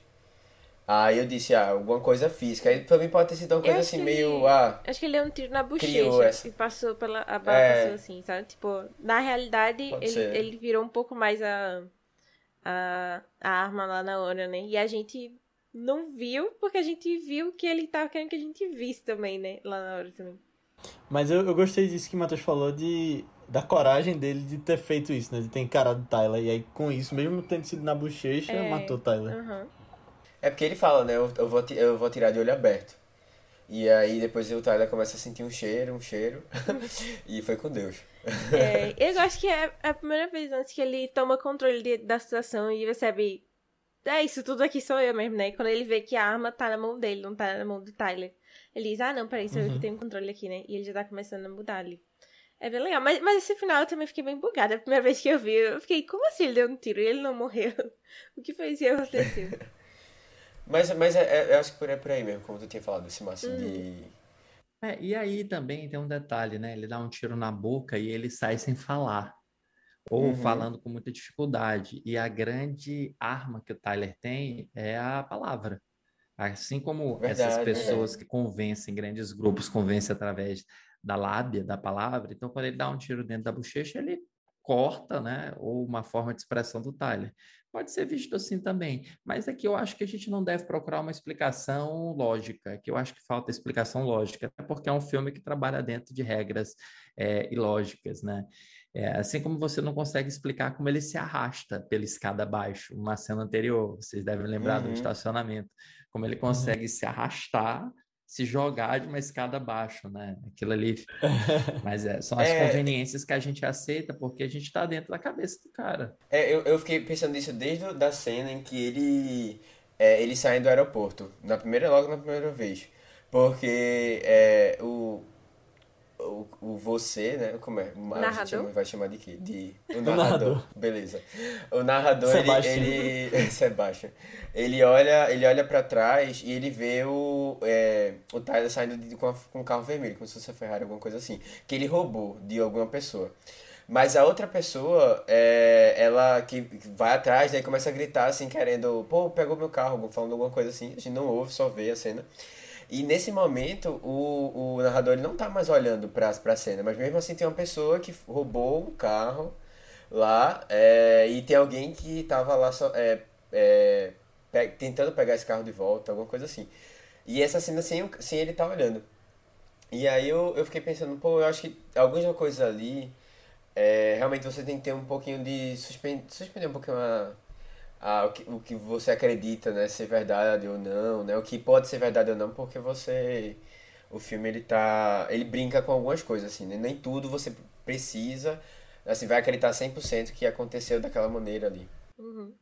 Aí eu disse, ah, alguma coisa física. Aí também pode ter sido uma coisa assim, meio. Ele, ah, acho que ele deu um tiro na bochecha e passou pela. A bala é, passou assim, sabe? Tipo, na realidade, ele, ele virou um pouco mais a, a, a arma lá na hora, né? E a gente não viu, porque a gente viu que ele tava querendo que a gente visse também, né? Lá na hora também. Mas eu, eu gostei disso que o Matheus falou de da coragem dele de ter feito isso, né? De ter encarado o Tyler. E aí, com isso, mesmo tendo sido na bochecha, é, matou o Tyler. Uhum. É porque ele fala, né? Eu, eu, vou, eu vou tirar de olho aberto. E aí depois o Tyler começa a sentir um cheiro, um cheiro. e foi com Deus. É, eu acho que é a primeira vez antes que ele toma controle de, da situação e percebe. É isso, tudo aqui sou eu mesmo, né? Quando ele vê que a arma tá na mão dele, não tá na mão do Tyler. Ele diz, ah não, peraí, sou uhum. eu que tenho controle aqui, né? E ele já tá começando a mudar ali. É bem legal. Mas, mas esse final eu também fiquei bem bugada. A primeira vez que eu vi, eu fiquei, como assim ele deu um tiro e ele não morreu? O que foi isso que aconteceu? Mas, mas é, é, eu acho que é por aí mesmo, como tu tinha falado, esse máximo hum. de. É, e aí também tem um detalhe, né? Ele dá um tiro na boca e ele sai sem falar. Ou uhum. falando com muita dificuldade. E a grande arma que o Tyler tem é a palavra. Assim como verdade, essas pessoas que convencem, grandes grupos convencem através da lábia, da palavra. Então, quando ele dá um tiro dentro da bochecha, ele corta, né? Ou uma forma de expressão do Tyler. Pode ser visto assim também, mas é eu acho que a gente não deve procurar uma explicação lógica, que eu acho que falta explicação lógica, até porque é um filme que trabalha dentro de regras é, ilógicas, né? É, assim como você não consegue explicar como ele se arrasta pela escada abaixo, uma cena anterior, vocês devem lembrar uhum. do estacionamento, como ele uhum. consegue uhum. se arrastar se jogar de uma escada abaixo, né? Aquilo ali. Mas é, são as é... conveniências que a gente aceita porque a gente está dentro da cabeça do cara. É, eu, eu fiquei pensando nisso desde a cena em que ele, é, ele sai do aeroporto. Na primeira, logo na primeira vez. Porque é, o, o, o você, né? Como é? Narrador? Chama, vai chamar de quê? De, o narrador. narrador. Beleza. O narrador, Sebastião. ele. ele Sebastião. Ele olha, ele olha pra trás e ele vê o, é, o Tyler saindo de, com, a, com um carro vermelho, como se fosse a Ferrari, alguma coisa assim. Que ele roubou de alguma pessoa. Mas a outra pessoa, é, ela que vai atrás, daí começa a gritar assim, querendo, pô, pegou meu carro, falando alguma coisa assim. A gente não ouve, só vê a cena. E nesse momento, o, o narrador ele não tá mais olhando pra, pra cena, mas mesmo assim tem uma pessoa que roubou um carro lá é, e tem alguém que tava lá só, é, é, pe tentando pegar esse carro de volta, alguma coisa assim. E essa cena sem, sem ele tá olhando. E aí eu, eu fiquei pensando, pô, eu acho que algumas coisas ali, é, realmente você tem que ter um pouquinho de suspender, suspender um pouquinho a ah, o, que, o que você acredita, né, ser verdade ou não, né, o que pode ser verdade ou não, porque você o filme ele tá, ele brinca com algumas coisas assim, né? nem tudo você precisa, assim, vai acreditar 100% que aconteceu daquela maneira ali. Uhum.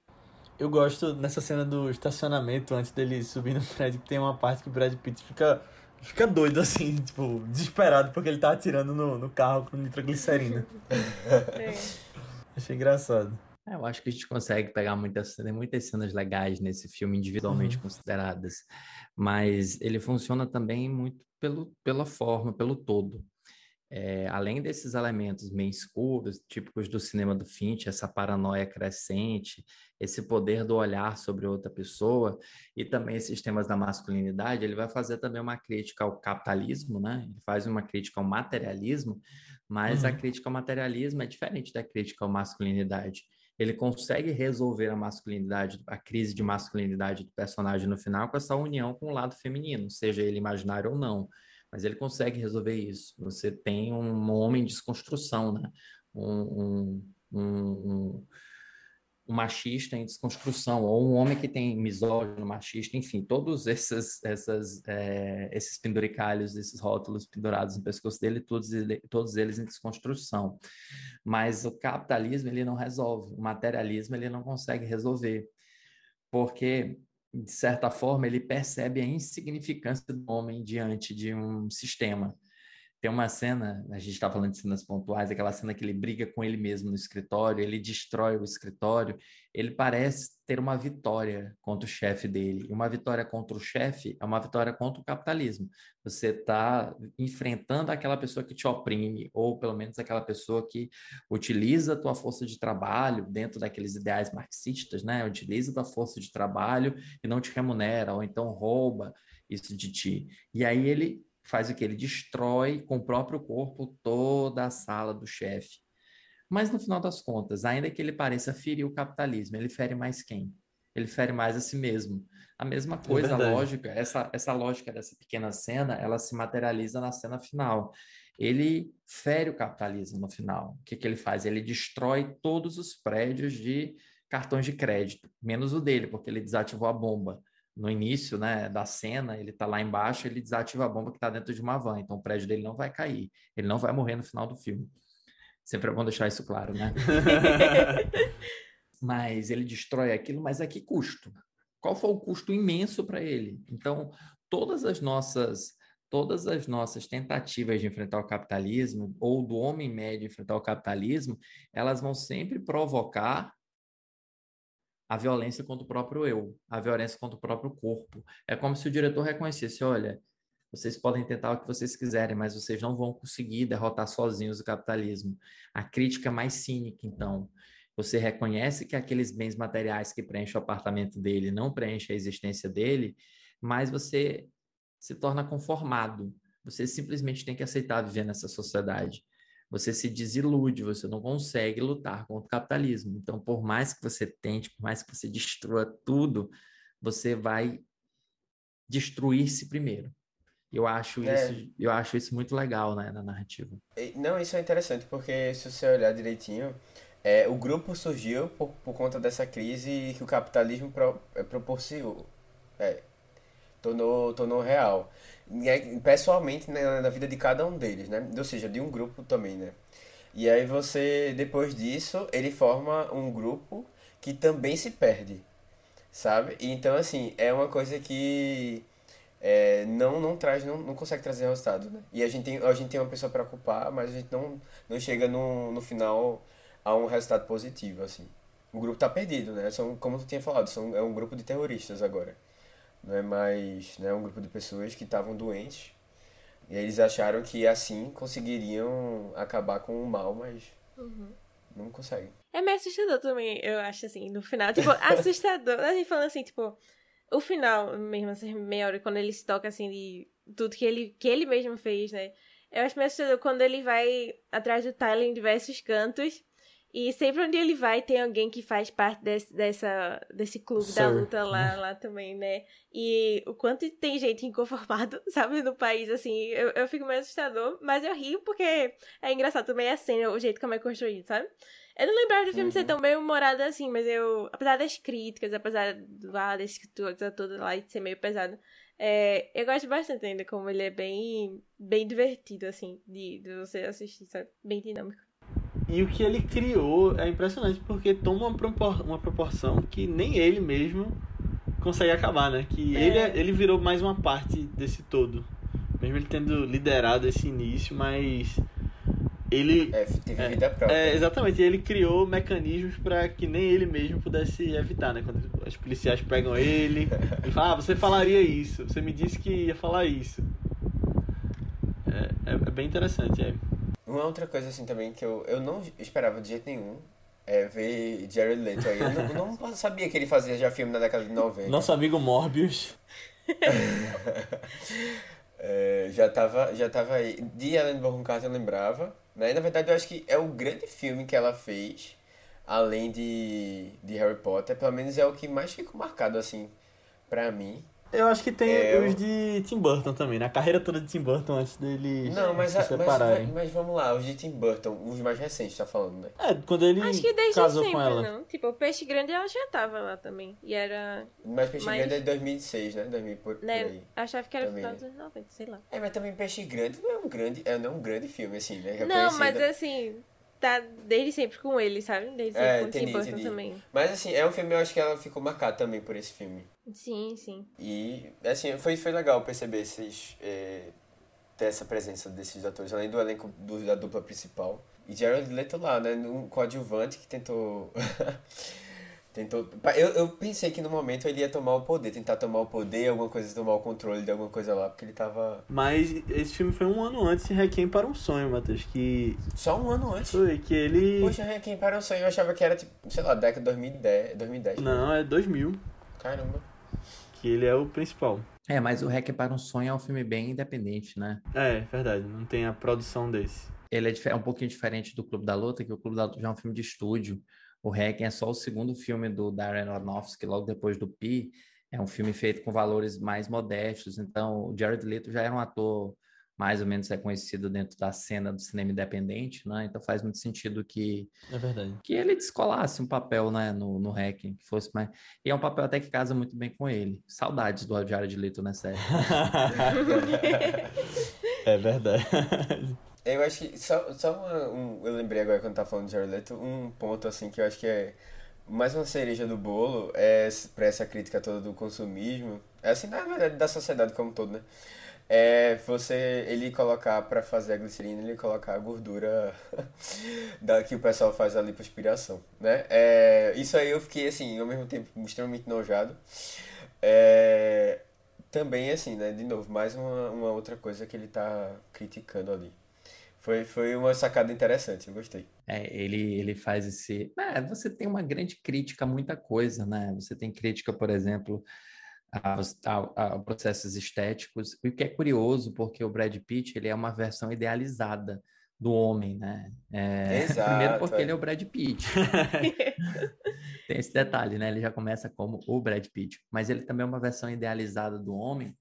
Eu gosto nessa cena do estacionamento antes dele subir no prédio, que tem uma parte que o Brad Pitt fica fica doido assim, tipo, desesperado porque ele tá atirando no, no carro com nitroglicerina. é. Achei engraçado. É, eu acho que a gente consegue pegar muitas, muitas cenas legais nesse filme individualmente uhum. consideradas, mas ele funciona também muito pelo, pela forma, pelo todo. É, além desses elementos meio escuros, típicos do cinema do Finch, essa paranoia crescente, esse poder do olhar sobre outra pessoa e também esses temas da masculinidade, ele vai fazer também uma crítica ao capitalismo, né? Ele faz uma crítica ao materialismo, mas uhum. a crítica ao materialismo é diferente da crítica à masculinidade ele consegue resolver a masculinidade, a crise de masculinidade do personagem no final com essa união com o lado feminino, seja ele imaginário ou não. Mas ele consegue resolver isso. Você tem um homem de desconstrução, né? Um, um, um, um machista em desconstrução, ou um homem que tem misógino, machista, enfim, todos esses, essas, é, esses penduricalhos, esses rótulos pendurados no pescoço dele, todos, ele, todos eles em desconstrução. Mas o capitalismo, ele não resolve, o materialismo, ele não consegue resolver, porque, de certa forma, ele percebe a insignificância do homem diante de um sistema. Tem uma cena, a gente está falando de cenas pontuais, aquela cena que ele briga com ele mesmo no escritório, ele destrói o escritório, ele parece ter uma vitória contra o chefe dele. E uma vitória contra o chefe é uma vitória contra o capitalismo. Você está enfrentando aquela pessoa que te oprime, ou pelo menos aquela pessoa que utiliza a tua força de trabalho dentro daqueles ideais marxistas, né? Utiliza a tua força de trabalho e não te remunera, ou então rouba isso de ti. E aí ele faz o que? Ele destrói com o próprio corpo toda a sala do chefe. Mas no final das contas, ainda que ele pareça ferir o capitalismo, ele fere mais quem? Ele fere mais a si mesmo. A mesma é coisa, é a lógica, essa, essa lógica dessa pequena cena, ela se materializa na cena final. Ele fere o capitalismo no final. O que, que ele faz? Ele destrói todos os prédios de cartões de crédito, menos o dele, porque ele desativou a bomba no início né, da cena, ele está lá embaixo, ele desativa a bomba que está dentro de uma van, então o prédio dele não vai cair, ele não vai morrer no final do filme. Sempre é bom deixar isso claro, né? mas ele destrói aquilo, mas a que custo? Qual foi o custo imenso para ele? Então, todas as nossas todas as nossas tentativas de enfrentar o capitalismo ou do homem médio enfrentar o capitalismo, elas vão sempre provocar a violência contra o próprio eu, a violência contra o próprio corpo. É como se o diretor reconhecesse: olha, vocês podem tentar o que vocês quiserem, mas vocês não vão conseguir derrotar sozinhos o capitalismo. A crítica mais cínica, então. Você reconhece que aqueles bens materiais que preenchem o apartamento dele não preenchem a existência dele, mas você se torna conformado. Você simplesmente tem que aceitar viver nessa sociedade você se desilude, você não consegue lutar contra o capitalismo. Então, por mais que você tente, por mais que você destrua tudo, você vai destruir-se primeiro. Eu acho é. isso, eu acho isso muito legal, né, na narrativa. Não, isso é interessante porque se você olhar direitinho, é, o grupo surgiu por, por conta dessa crise que o capitalismo pro, é, proporcionou, é, tornou, tornou real pessoalmente né, na vida de cada um deles, né? Ou seja, de um grupo também, né? E aí você, depois disso, ele forma um grupo que também se perde, sabe? E então, assim, é uma coisa que é, não, não traz, não, não consegue trazer resultado, né? E a gente tem, a gente tem uma pessoa para ocupar, mas a gente não, não chega no, no final a um resultado positivo, assim. O grupo tá perdido, né? São, como tu tinha falado, são, é um grupo de terroristas agora não é mais né, um grupo de pessoas que estavam doentes. E eles acharam que assim conseguiriam acabar com o mal, mas uhum. não conseguem. É meio assustador também, eu acho, assim, no final. Tipo, assustador. A gente falando assim, tipo, o final mesmo, assim, meia hora, quando ele se toca, assim, de tudo que ele, que ele mesmo fez, né? Eu acho meio assustador quando ele vai atrás do Tyler em diversos cantos e sempre onde ele vai tem alguém que faz parte desse, dessa, desse clube da luta lá, lá também, né? E o quanto tem gente inconformado, sabe, no país, assim, eu, eu fico meio assustador, mas eu rio porque é engraçado também a cena, o jeito como é construído, sabe? Eu não lembrava do filme uhum. ser tão bem humorado assim, mas eu, apesar das críticas, apesar do, ah, da escritura toda lá e de ser meio pesado, é, eu gosto bastante ainda como ele é bem, bem divertido, assim, de, de você assistir, sabe? Bem dinâmico. E o que ele criou é impressionante porque toma uma, propor uma proporção que nem ele mesmo consegue acabar, né? Que é. ele, é, ele virou mais uma parte desse todo. Mesmo ele tendo liderado esse início, mas ele é, teve é, vida própria. É, exatamente, ele criou mecanismos para que nem ele mesmo pudesse evitar, né? Quando os policiais pegam ele, ele fala, ah, você falaria isso, você me disse que ia falar isso. É, é, é bem interessante, é. Uma outra coisa assim também que eu, eu não esperava de jeito nenhum é ver Jared Leto aí. Eu não, não sabia que ele fazia já filme na década de 90. Nosso amigo Morbius. é, já, tava, já tava aí. De Ellen Bonham Carter eu lembrava. Né? Na verdade, eu acho que é o grande filme que ela fez, além de, de Harry Potter. Pelo menos é o que mais ficou marcado, assim, pra mim. Eu acho que tem É, os de Tim Burton também, né? A carreira toda de Tim Burton antes deles Não, mas, se a- mas, separarem. mas vamos lá, os de Tim Burton, os mais recentes, tá falando, né? É, quando ele Acho que desde casou sempre, com ela. não. Tipo, o Peixe Grande ela já tava lá também. E era. Mas Peixe Mas- Grande é de 2006, né? 2000 por, por Né, aí. achava que era Também. final dos anos 90, sei lá. É, mas também Peixe Grande não é um grande, é, não é um grande filme, assim, né? Não, mas assim, tá desde sempre com ele, sabe? Desde É, sempre entendi, entendi. também. Mas assim, é um filme, eu acho que ela ficou marcada também por esse filme. Sim, sim. E, assim, foi, foi legal perceber esses, é, ter essa presença desses atores, além do elenco do- da dupla principal. E Jared Leto lá, né, um coadjuvante que tentou... tentou... Eu, eu pensei que no momento ele ia tomar o poder, tentar tomar o poder, alguma coisa, tomar o controle de alguma coisa lá, porque ele tava... Mas esse filme foi um ano antes de Requiem para um Sonho, Matheus. Que Só um ano antes. foi que ele. Poxa, quem para o sonho, eu achava que era, tipo, sei lá, década de 2010. 2010 Não, é 2000. Caramba. Que ele é o principal. É, mas o Hack para um Sonho é um filme bem independente, né? É, verdade. Não tem a produção desse. Ele é, é um pouquinho diferente do Clube da Luta, que o Clube da Luta já é um filme de estúdio. O Hack é só o segundo filme do Darren Aronofsky, logo depois do Pi. É um filme feito com valores mais modestos. Então, o Jared Leto já era um ator mais ou menos reconhecido dentro da cena do cinema independente, né? Então faz muito sentido que É verdade. que ele descolasse um papel, né, no, no Hacking, que fosse mais... E é um papel até que casa muito bem com ele. Saudades do Jared Leto nessa série. é verdade. Eu acho que só, só uma- um. Eu lembrei agora quando tá falando de Jared um ponto assim que eu acho que é mais uma cereja do bolo é pra essa crítica toda do consumismo. É assim, na verdade, da sociedade como um todo, né? É você, ele colocar pra fazer a glicerina, ele colocar a gordura da, que o pessoal faz ali pra aspiração, né? É, isso aí eu fiquei, assim, ao mesmo tempo extremamente nojado. É, também, assim, né? De novo, mais uma, uma outra coisa que ele tá criticando ali. Foi, foi uma sacada interessante, eu gostei. É, ele, ele faz esse. É, você tem uma grande crítica a muita coisa, né? Você tem crítica, por exemplo, a processos estéticos, o que é curioso, porque o Brad Pitt ele é uma versão idealizada do homem, né? É, Exato, primeiro porque é. ele é o Brad Pitt. Tem esse detalhe, né? Ele já começa como o Brad Pitt, mas ele também é uma versão idealizada do homem,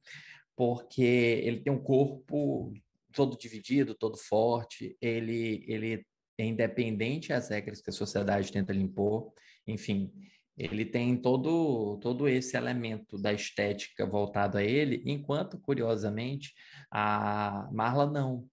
porque ele tem um corpo todo dividido, todo forte, ele, ele é independente às regras que a sociedade tenta lhe impor, enfim, ele tem todo, todo esse elemento da estética voltado a ele, enquanto, curiosamente, a Marla não,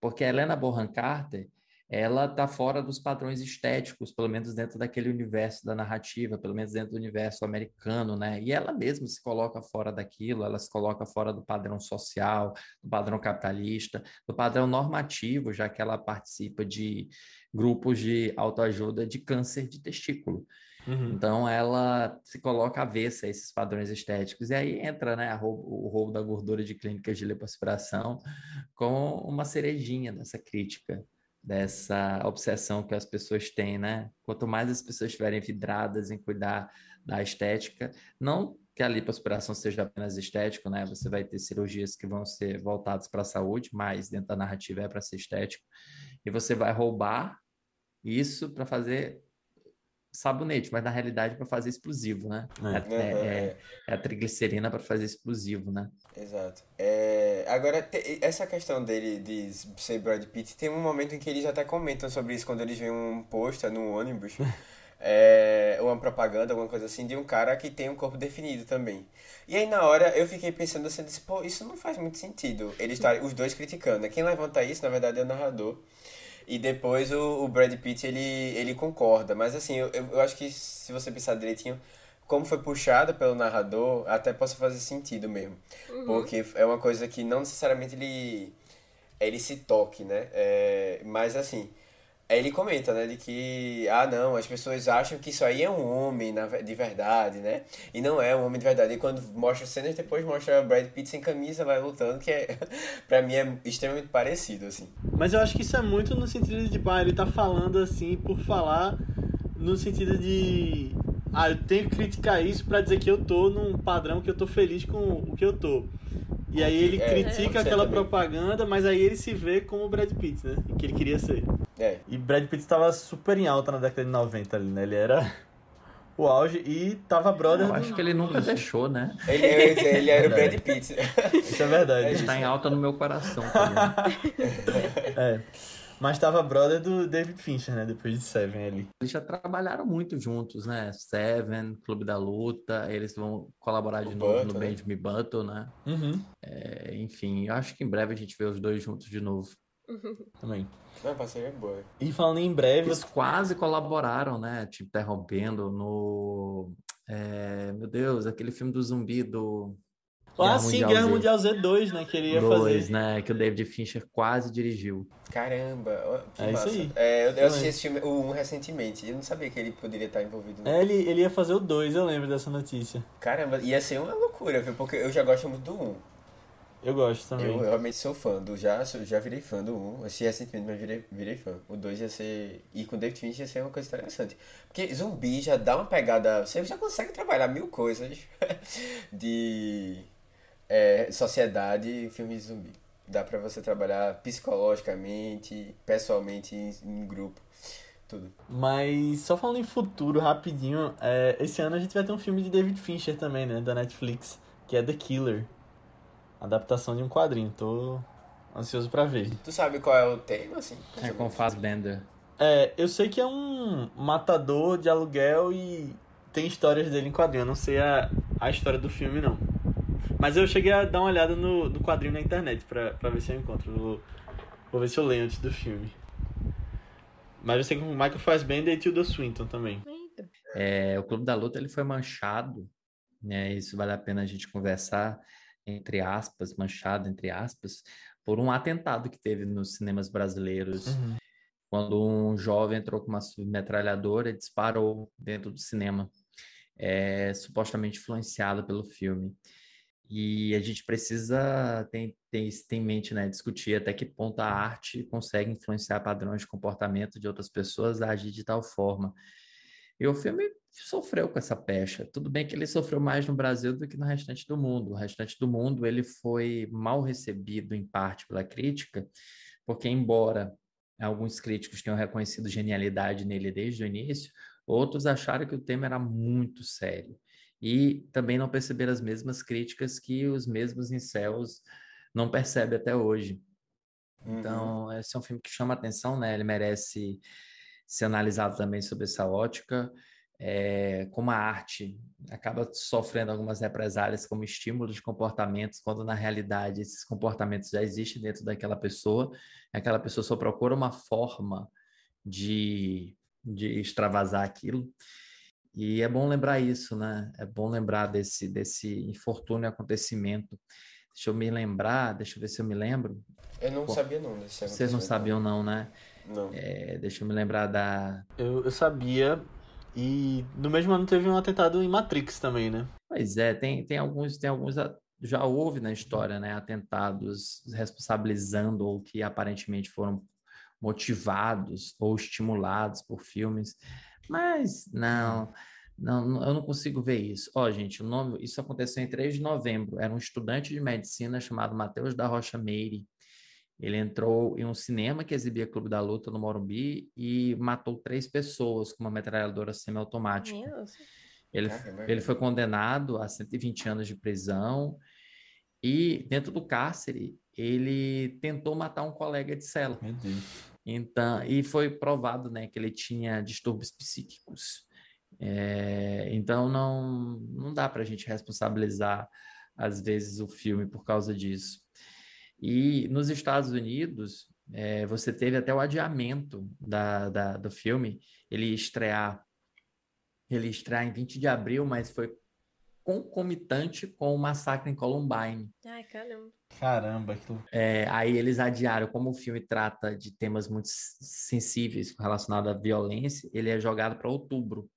porque a Helena Bonham Carter, ela está fora dos padrões estéticos, pelo menos dentro daquele universo da narrativa, pelo menos dentro do universo americano, né? E ela mesma se coloca fora daquilo, ela se coloca fora do padrão social, do padrão capitalista, do padrão normativo, já que ela participa de grupos de autoajuda de câncer de testículo. Uhum. Então ela se coloca avessa a esses padrões estéticos. E aí entra né, roubo- o roubo da gordura de clínicas de lipoaspiração com uma cerejinha dessa crítica, dessa obsessão que as pessoas têm, né? Quanto mais as pessoas estiverem vidradas em cuidar da estética, não que a lipoaspiração seja apenas estético, né? Você vai ter cirurgias que vão ser voltadas para a saúde, mas dentro da narrativa é para ser estético. E você vai roubar isso para fazer sabonete, mas na realidade para fazer explosivo, né? É. É, é- Aham, é- é a triglicerina para fazer explosivo, né? Exato. É, agora, te- essa questão dele de ser Brad Pitt, tem um momento em que eles até comentam sobre isso quando eles veem um pôster no ônibus, é, ou uma propaganda, alguma coisa assim, de um cara que tem um corpo definido também. E aí na hora eu fiquei pensando assim, disse, pô, isso não faz muito sentido. Eles estarem os dois criticando. né? Quem levanta isso, na verdade, é o narrador. E depois o, o Brad Pitt, ele, ele concorda. Mas assim, eu, eu acho que se você pensar direitinho, como foi puxada pelo narrador, até possa fazer sentido mesmo. Porque é uma coisa que não necessariamente ele, ele se toque, né? É, mas assim, aí ele comenta, né? De que, ah não, as pessoas acham que isso aí é um homem na, de verdade, né? E não é um homem de verdade. E quando mostra cenas, depois mostra Brad Pitt sem camisa lá lutando, que é, pra mim é extremamente parecido, assim. Mas eu acho que isso é muito no sentido de, tipo, ah, ele tá falando assim por falar, no sentido de. Ah, eu tenho que criticar isso pra dizer que eu tô num padrão que eu tô feliz com o que eu tô. E aí ele É, critica aquela também. propaganda, mas aí ele se vê como o Brad Pitt, né? Que ele queria ser. É. E Brad Pitt estava super em alta na década de 90 ali, né? Ele era o auge e tava brother. Eu do- acho que ele nunca deixou, né? Ele, eu ia dizer, ele era o. Brad Pitt. Isso é verdade. É Ele tá em alta no meu coração também. É. Mas tava brother do David Fincher, né? Depois de Seven ali. Eles já trabalharam muito juntos, né? Seven, Clube da Luta, eles vão colaborar de O novo Button, no né? Benjamin Button, né? Uhum. É, enfim, eu acho que em breve a gente vê os dois juntos de novo. Também. Não, parceria boa. E falando em breve, Eles quase colaboraram, né? Te interrompendo no. é, meu Deus, aquele filme do zumbi do. Ah, Guerra sim, Mundial Guerra Z. Mundial Z2, né? Que ele ia Dois, fazer. né? Que o David Fincher quase dirigiu. Caramba, É isso massa. aí. É, eu, eu assisti esse filme, o 1 recentemente. Eu não sabia que ele poderia estar envolvido. no- É, ele, ele ia fazer o 2, eu lembro dessa notícia. Caramba, ia ser uma loucura, viu? Porque eu já gosto muito do 1. Eu gosto também. Eu realmente sou fã do. Já, já virei fã do 1. Assisti recentemente, mas virei, virei fã. O 2 ia ser. E com David Fincher ia ser uma coisa interessante. Porque zumbi já dá uma pegada. Você já consegue trabalhar mil coisas de é, sociedade em filmes de zumbi. Dá pra você trabalhar psicologicamente, pessoalmente, em, em grupo. Tudo. Mas só falando em futuro, rapidinho, é, esse ano a gente vai ter um filme de David Fincher também, né? Da Netflix, que é The Killer. Adaptação de um quadrinho. Tô ansioso pra ver. Tu sabe qual é o tema, assim? É com Fassbender. É, eu sei que é um matador de aluguel e tem histórias dele em quadrinho. Eu não sei a, a história do filme, não. Mas eu cheguei a dar uma olhada no, no quadrinho na internet pra, pra ver se eu encontro. Vou, vou ver se eu leio antes do filme. Mas eu sei que o Michael Fassbender e Tilda Swinton também. É, o Clube da Luta ele foi manchado, né? Isso vale a pena a gente conversar entre aspas, manchado entre aspas, por um atentado que teve nos cinemas brasileiros, quando um jovem entrou com uma submetralhadora e disparou dentro do cinema, é, supostamente influenciado pelo filme. E a gente precisa ter, ter isso em mente, né? Discutir até que ponto a arte consegue influenciar padrões de comportamento de outras pessoas a agir de tal forma. E o filme sofreu com essa pecha. Tudo bem que ele sofreu mais no Brasil do que no restante do mundo. O restante do mundo ele foi mal recebido em parte pela crítica, porque embora alguns críticos tenham reconhecido genialidade nele desde o início, outros acharam que o tema era muito sério. E também não perceberam as mesmas críticas que os mesmos incels não percebem até hoje. Uhum. Então, esse é um filme que chama atenção, né? Ele merece ser analisado também sob essa ótica. É, como a arte acaba sofrendo algumas represálias como estímulo de comportamentos, quando na realidade esses comportamentos já existem dentro daquela pessoa, aquela pessoa só procura uma forma de, de extravasar aquilo. E é bom lembrar isso, né? É bom lembrar desse, desse infortúnio acontecimento. Deixa eu me lembrar, deixa eu ver se eu me lembro. Eu não Pô, sabia não desse Vocês não sabiam não, né? Não. É, deixa eu me lembrar da... Eu, eu sabia. E no mesmo ano teve um atentado em Matrix também, né? Pois é, tem, tem alguns, tem alguns a- já houve na história, né, atentados responsabilizando ou que aparentemente foram motivados ou estimulados por filmes, mas não, não, não- eu não consigo ver isso. Ó, gente, o nome, isso aconteceu em 3 de novembro. Era um estudante de medicina chamado Matheus da Rocha Meire. Ele entrou em um cinema que exibia Clube da Luta no Morumbi e matou três pessoas com uma metralhadora semiautomática. Deus. Ele, Caramba, ele foi condenado a 120 anos de prisão e, dentro do cárcere, ele tentou matar um colega de cela. Meu Deus. Então, e foi provado, né, que ele tinha distúrbios psíquicos. É, então, não, não dá para a gente responsabilizar, às vezes, o filme por causa disso. E nos Estados Unidos, é, você teve até o adiamento da, da, do filme, ele estrear, ele estrear em 20 de abril, mas foi concomitante com o massacre em Columbine. Ai, caramba. Caramba, aquilo. É, aí eles adiaram, como o filme trata de temas muito sensíveis relacionados à violência, ele é jogado para outubro.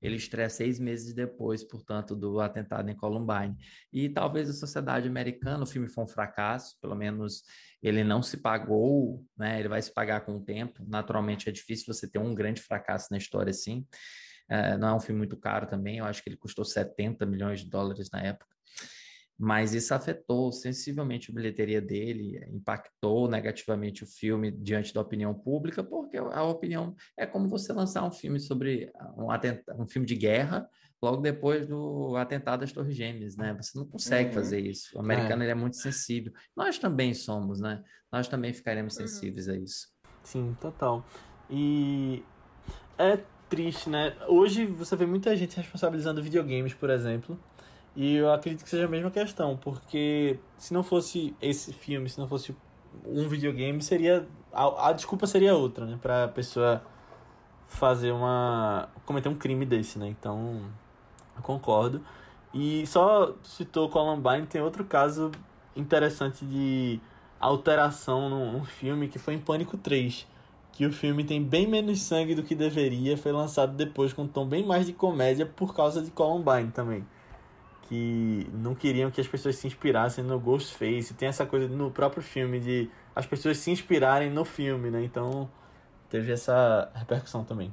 Ele estreia seis meses depois, portanto, do atentado em Columbine. E talvez a sociedade americana, o filme foi um fracasso, pelo menos ele não se pagou, né? Ele vai se pagar com o tempo. Naturalmente é difícil você ter um grande fracasso na história assim. É, não é um filme muito caro também, eu acho que ele custou 70 milhões de dólares na época. Mas isso afetou sensivelmente a bilheteria dele, impactou negativamente o filme diante da opinião pública, porque a opinião é como você lançar um filme sobre um, atenta, um filme de guerra logo depois do atentado às Torres Gêmeas, né? Você não consegue uhum. fazer isso. O americano é. ele é muito sensível. Nós também somos, né? Nós também ficaremos uhum. sensíveis a isso. Sim, total. E é triste, né? Hoje você vê muita gente responsabilizando videogames, por exemplo e eu acredito que seja a mesma questão, porque se não fosse esse filme, se não fosse um videogame, seria. A, a desculpa seria outra, né? Pra pessoa fazer uma. cometer um crime desse, né? Então, eu concordo. E só citou Columbine, tem outro caso interessante de alteração num, filme que foi em Pânico 3. Que o filme tem bem menos sangue do que deveria, foi lançado depois com um tom bem mais de comédia por causa de Columbine também que não queriam que as pessoas se inspirassem no Ghostface. Tem essa coisa no próprio filme de as pessoas se inspirarem no filme, né? Então teve essa repercussão também.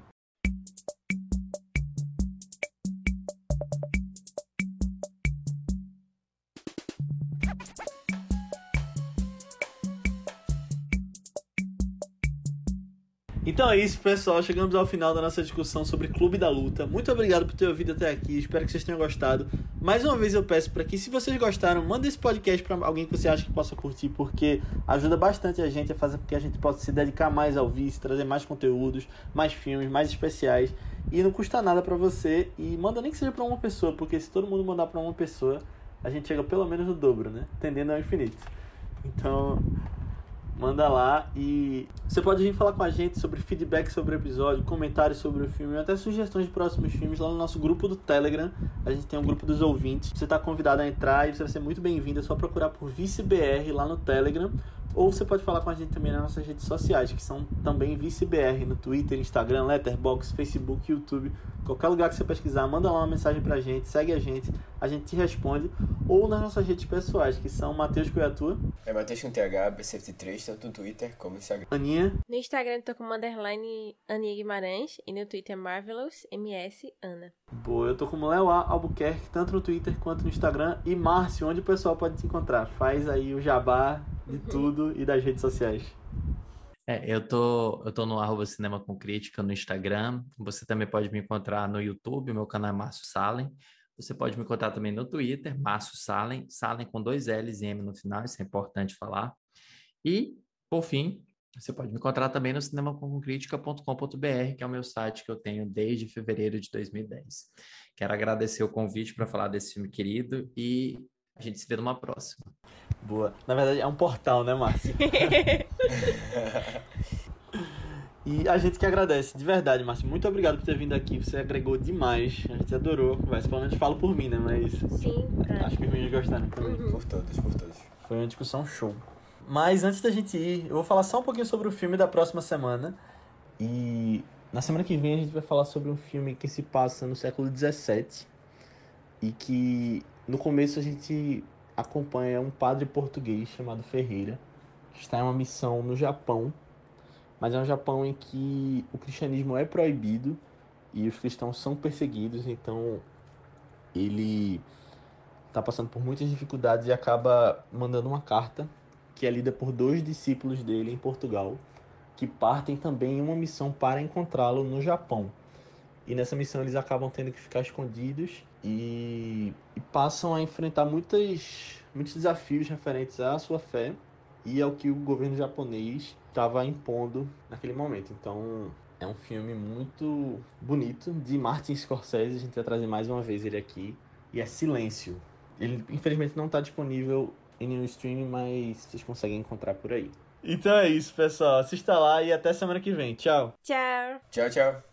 É isso, pessoal. Chegamos ao final da nossa discussão sobre Clube da Luta. Muito obrigado por ter ouvido até aqui. Espero que vocês tenham gostado. Mais uma vez eu peço para que, se vocês gostaram, mande esse podcast para alguém que você acha que possa curtir, porque ajuda bastante a gente a fazer com que a gente possa se dedicar mais ao vício, trazer mais conteúdos, mais filmes, mais especiais. E não custa nada para você. E manda nem que seja para uma pessoa, porque se todo mundo mandar para uma pessoa, a gente chega pelo menos no dobro, né? Tendendo ao infinito. Então, manda lá e você pode vir falar com a gente sobre feedback sobre o episódio, comentários sobre o filme, até sugestões de próximos filmes lá no nosso grupo do Telegram. A gente tem um grupo dos ouvintes. Você está convidado a entrar e você vai ser muito bem-vindo. É só procurar por ViceBR lá no Telegram. Ou você pode falar com a gente também nas nossas redes sociais, que são também ViceBR, no Twitter, Instagram, Letterboxd, Facebook, YouTube. Qualquer lugar que você pesquisar, manda lá uma mensagem pra gente, segue a gente, a gente te responde. Ou nas nossas redes pessoais, que são Matheus Cuiatua. É Matheus com TH, B73, tanto no Twitter como no Instagram. Aninha. No Instagram eu tô com underline Aninha Guimarães e no Twitter Marvelous MS Ana. Boa, eu tô como Léo A. Albuquerque, tanto no Twitter quanto no Instagram. E Márcio, onde o pessoal pode te encontrar? Faz aí o jabá de tudo e das redes sociais. É, eu tô, eu tô no arroba Cinema com Crítica no Instagram. Você também pode me encontrar no YouTube, meu canal é Márcio Salem. Você pode me encontrar também no Twitter, Márcio Salem, Salem com dois L's e M no final, isso é importante falar. E, por fim, você pode me encontrar também no cinemacomcritica.com.br, que é o meu site que eu tenho desde fevereiro de 2010. Quero agradecer o convite para falar desse filme querido e a gente se vê numa próxima. Boa. Na verdade, é um portal, né, Márcio? e a gente que agradece, de verdade, Márcio. Muito obrigado por ter vindo aqui. Você agregou demais. A gente adorou conversa. Pelo menos falo por mim, né? Mas. Sim. Acho que os meninos gostaram também. Uhum. Por todos, por todos. Foi uma discussão show. Mas antes da gente ir, eu vou falar só um pouquinho sobre o filme da próxima semana. E na semana que vem a gente vai falar sobre um filme que se passa no século XVII e que no começo a gente acompanha um padre português chamado Ferreira, que está em uma missão no Japão, mas é um Japão em que o cristianismo é proibido e os cristãos são perseguidos, então ele está passando por muitas dificuldades e acaba mandando uma carta que é lida por dois discípulos dele em Portugal, que partem também em uma missão para encontrá-lo no Japão. E nessa missão eles acabam tendo que ficar escondidos e, e passam a enfrentar muitas, muitos desafios referentes à sua fé e ao que o governo japonês estava impondo naquele momento. Então é um filme muito bonito de Martin Scorsese. A gente vai trazer mais uma vez ele aqui. E é Silêncio. Ele infelizmente não está disponível em nenhum streaming, mas vocês conseguem encontrar por aí. Então é isso, pessoal. Assista lá e até semana que vem. Tchau. Tchau. Tchau, tchau.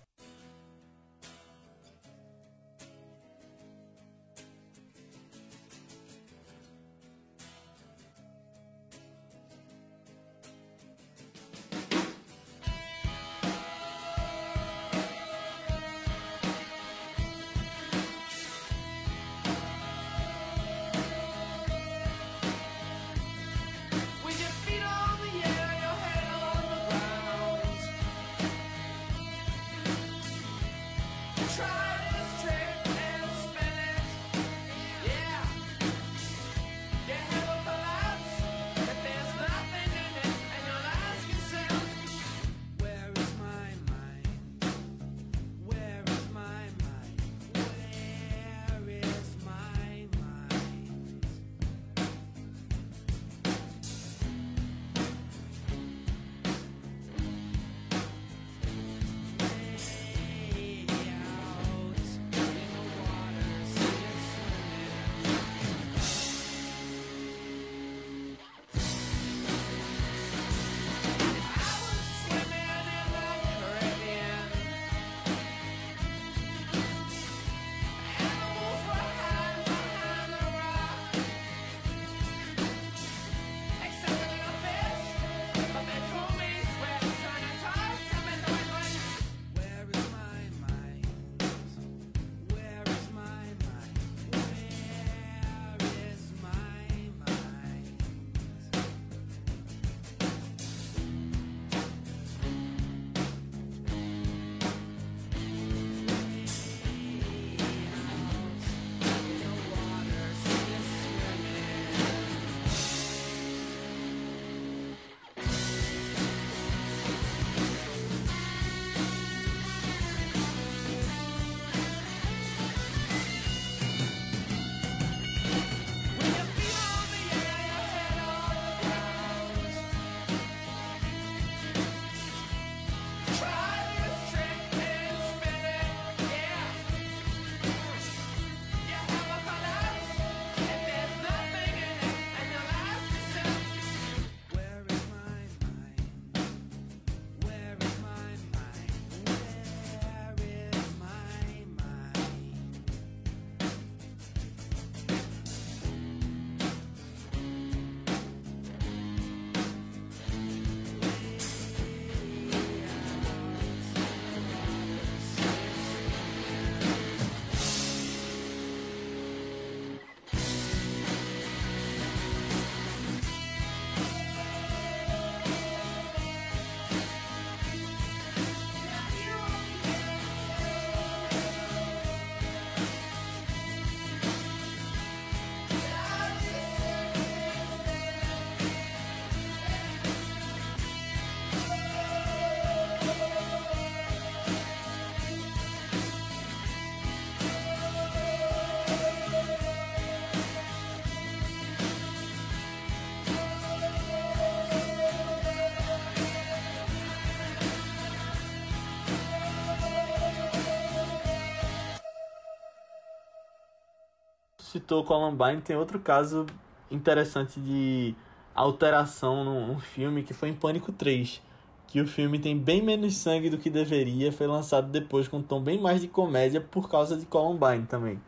Citou Columbine, tem outro caso interessante de alteração num, filme que foi em Pânico 3. Que o filme tem bem menos sangue do que deveria, foi lançado depois com um tom bem mais de comédia por causa de Columbine também.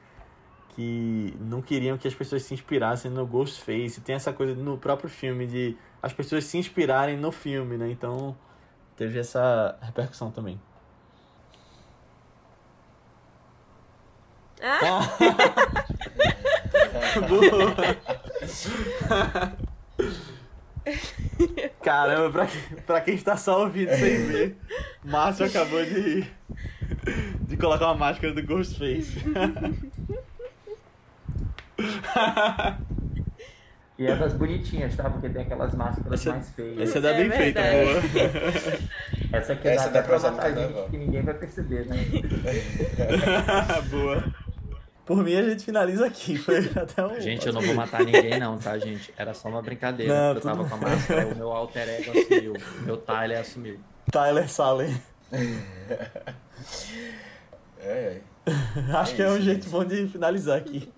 Que não queriam que as pessoas se inspirassem no Ghostface. Tem essa coisa no próprio filme de as pessoas se inspirarem no filme, né? Então teve essa repercussão também. Ah. Boa. Caramba, pra, pra quem está só ouvindo sem ver, Márcio acabou de, de colocar uma máscara do Ghostface. E é das bonitinhas, tá? Porque tem aquelas máscaras Essa- mais feias. Essa dá É bem feita, boa. Essa aqui Essa dá, dá pra pra usar carnaval. gente que ninguém vai perceber, né? boa. Por mim a gente finaliza aqui. Foi até um. Gente, eu não vou matar ninguém não, tá, gente? Era só uma brincadeira. Não, eu tudo tava com a máscara, o meu alter ego assumiu. O meu Tyler assumiu. Tyler Salem. É, é. Acho É que é um jeito bom de finalizar aqui.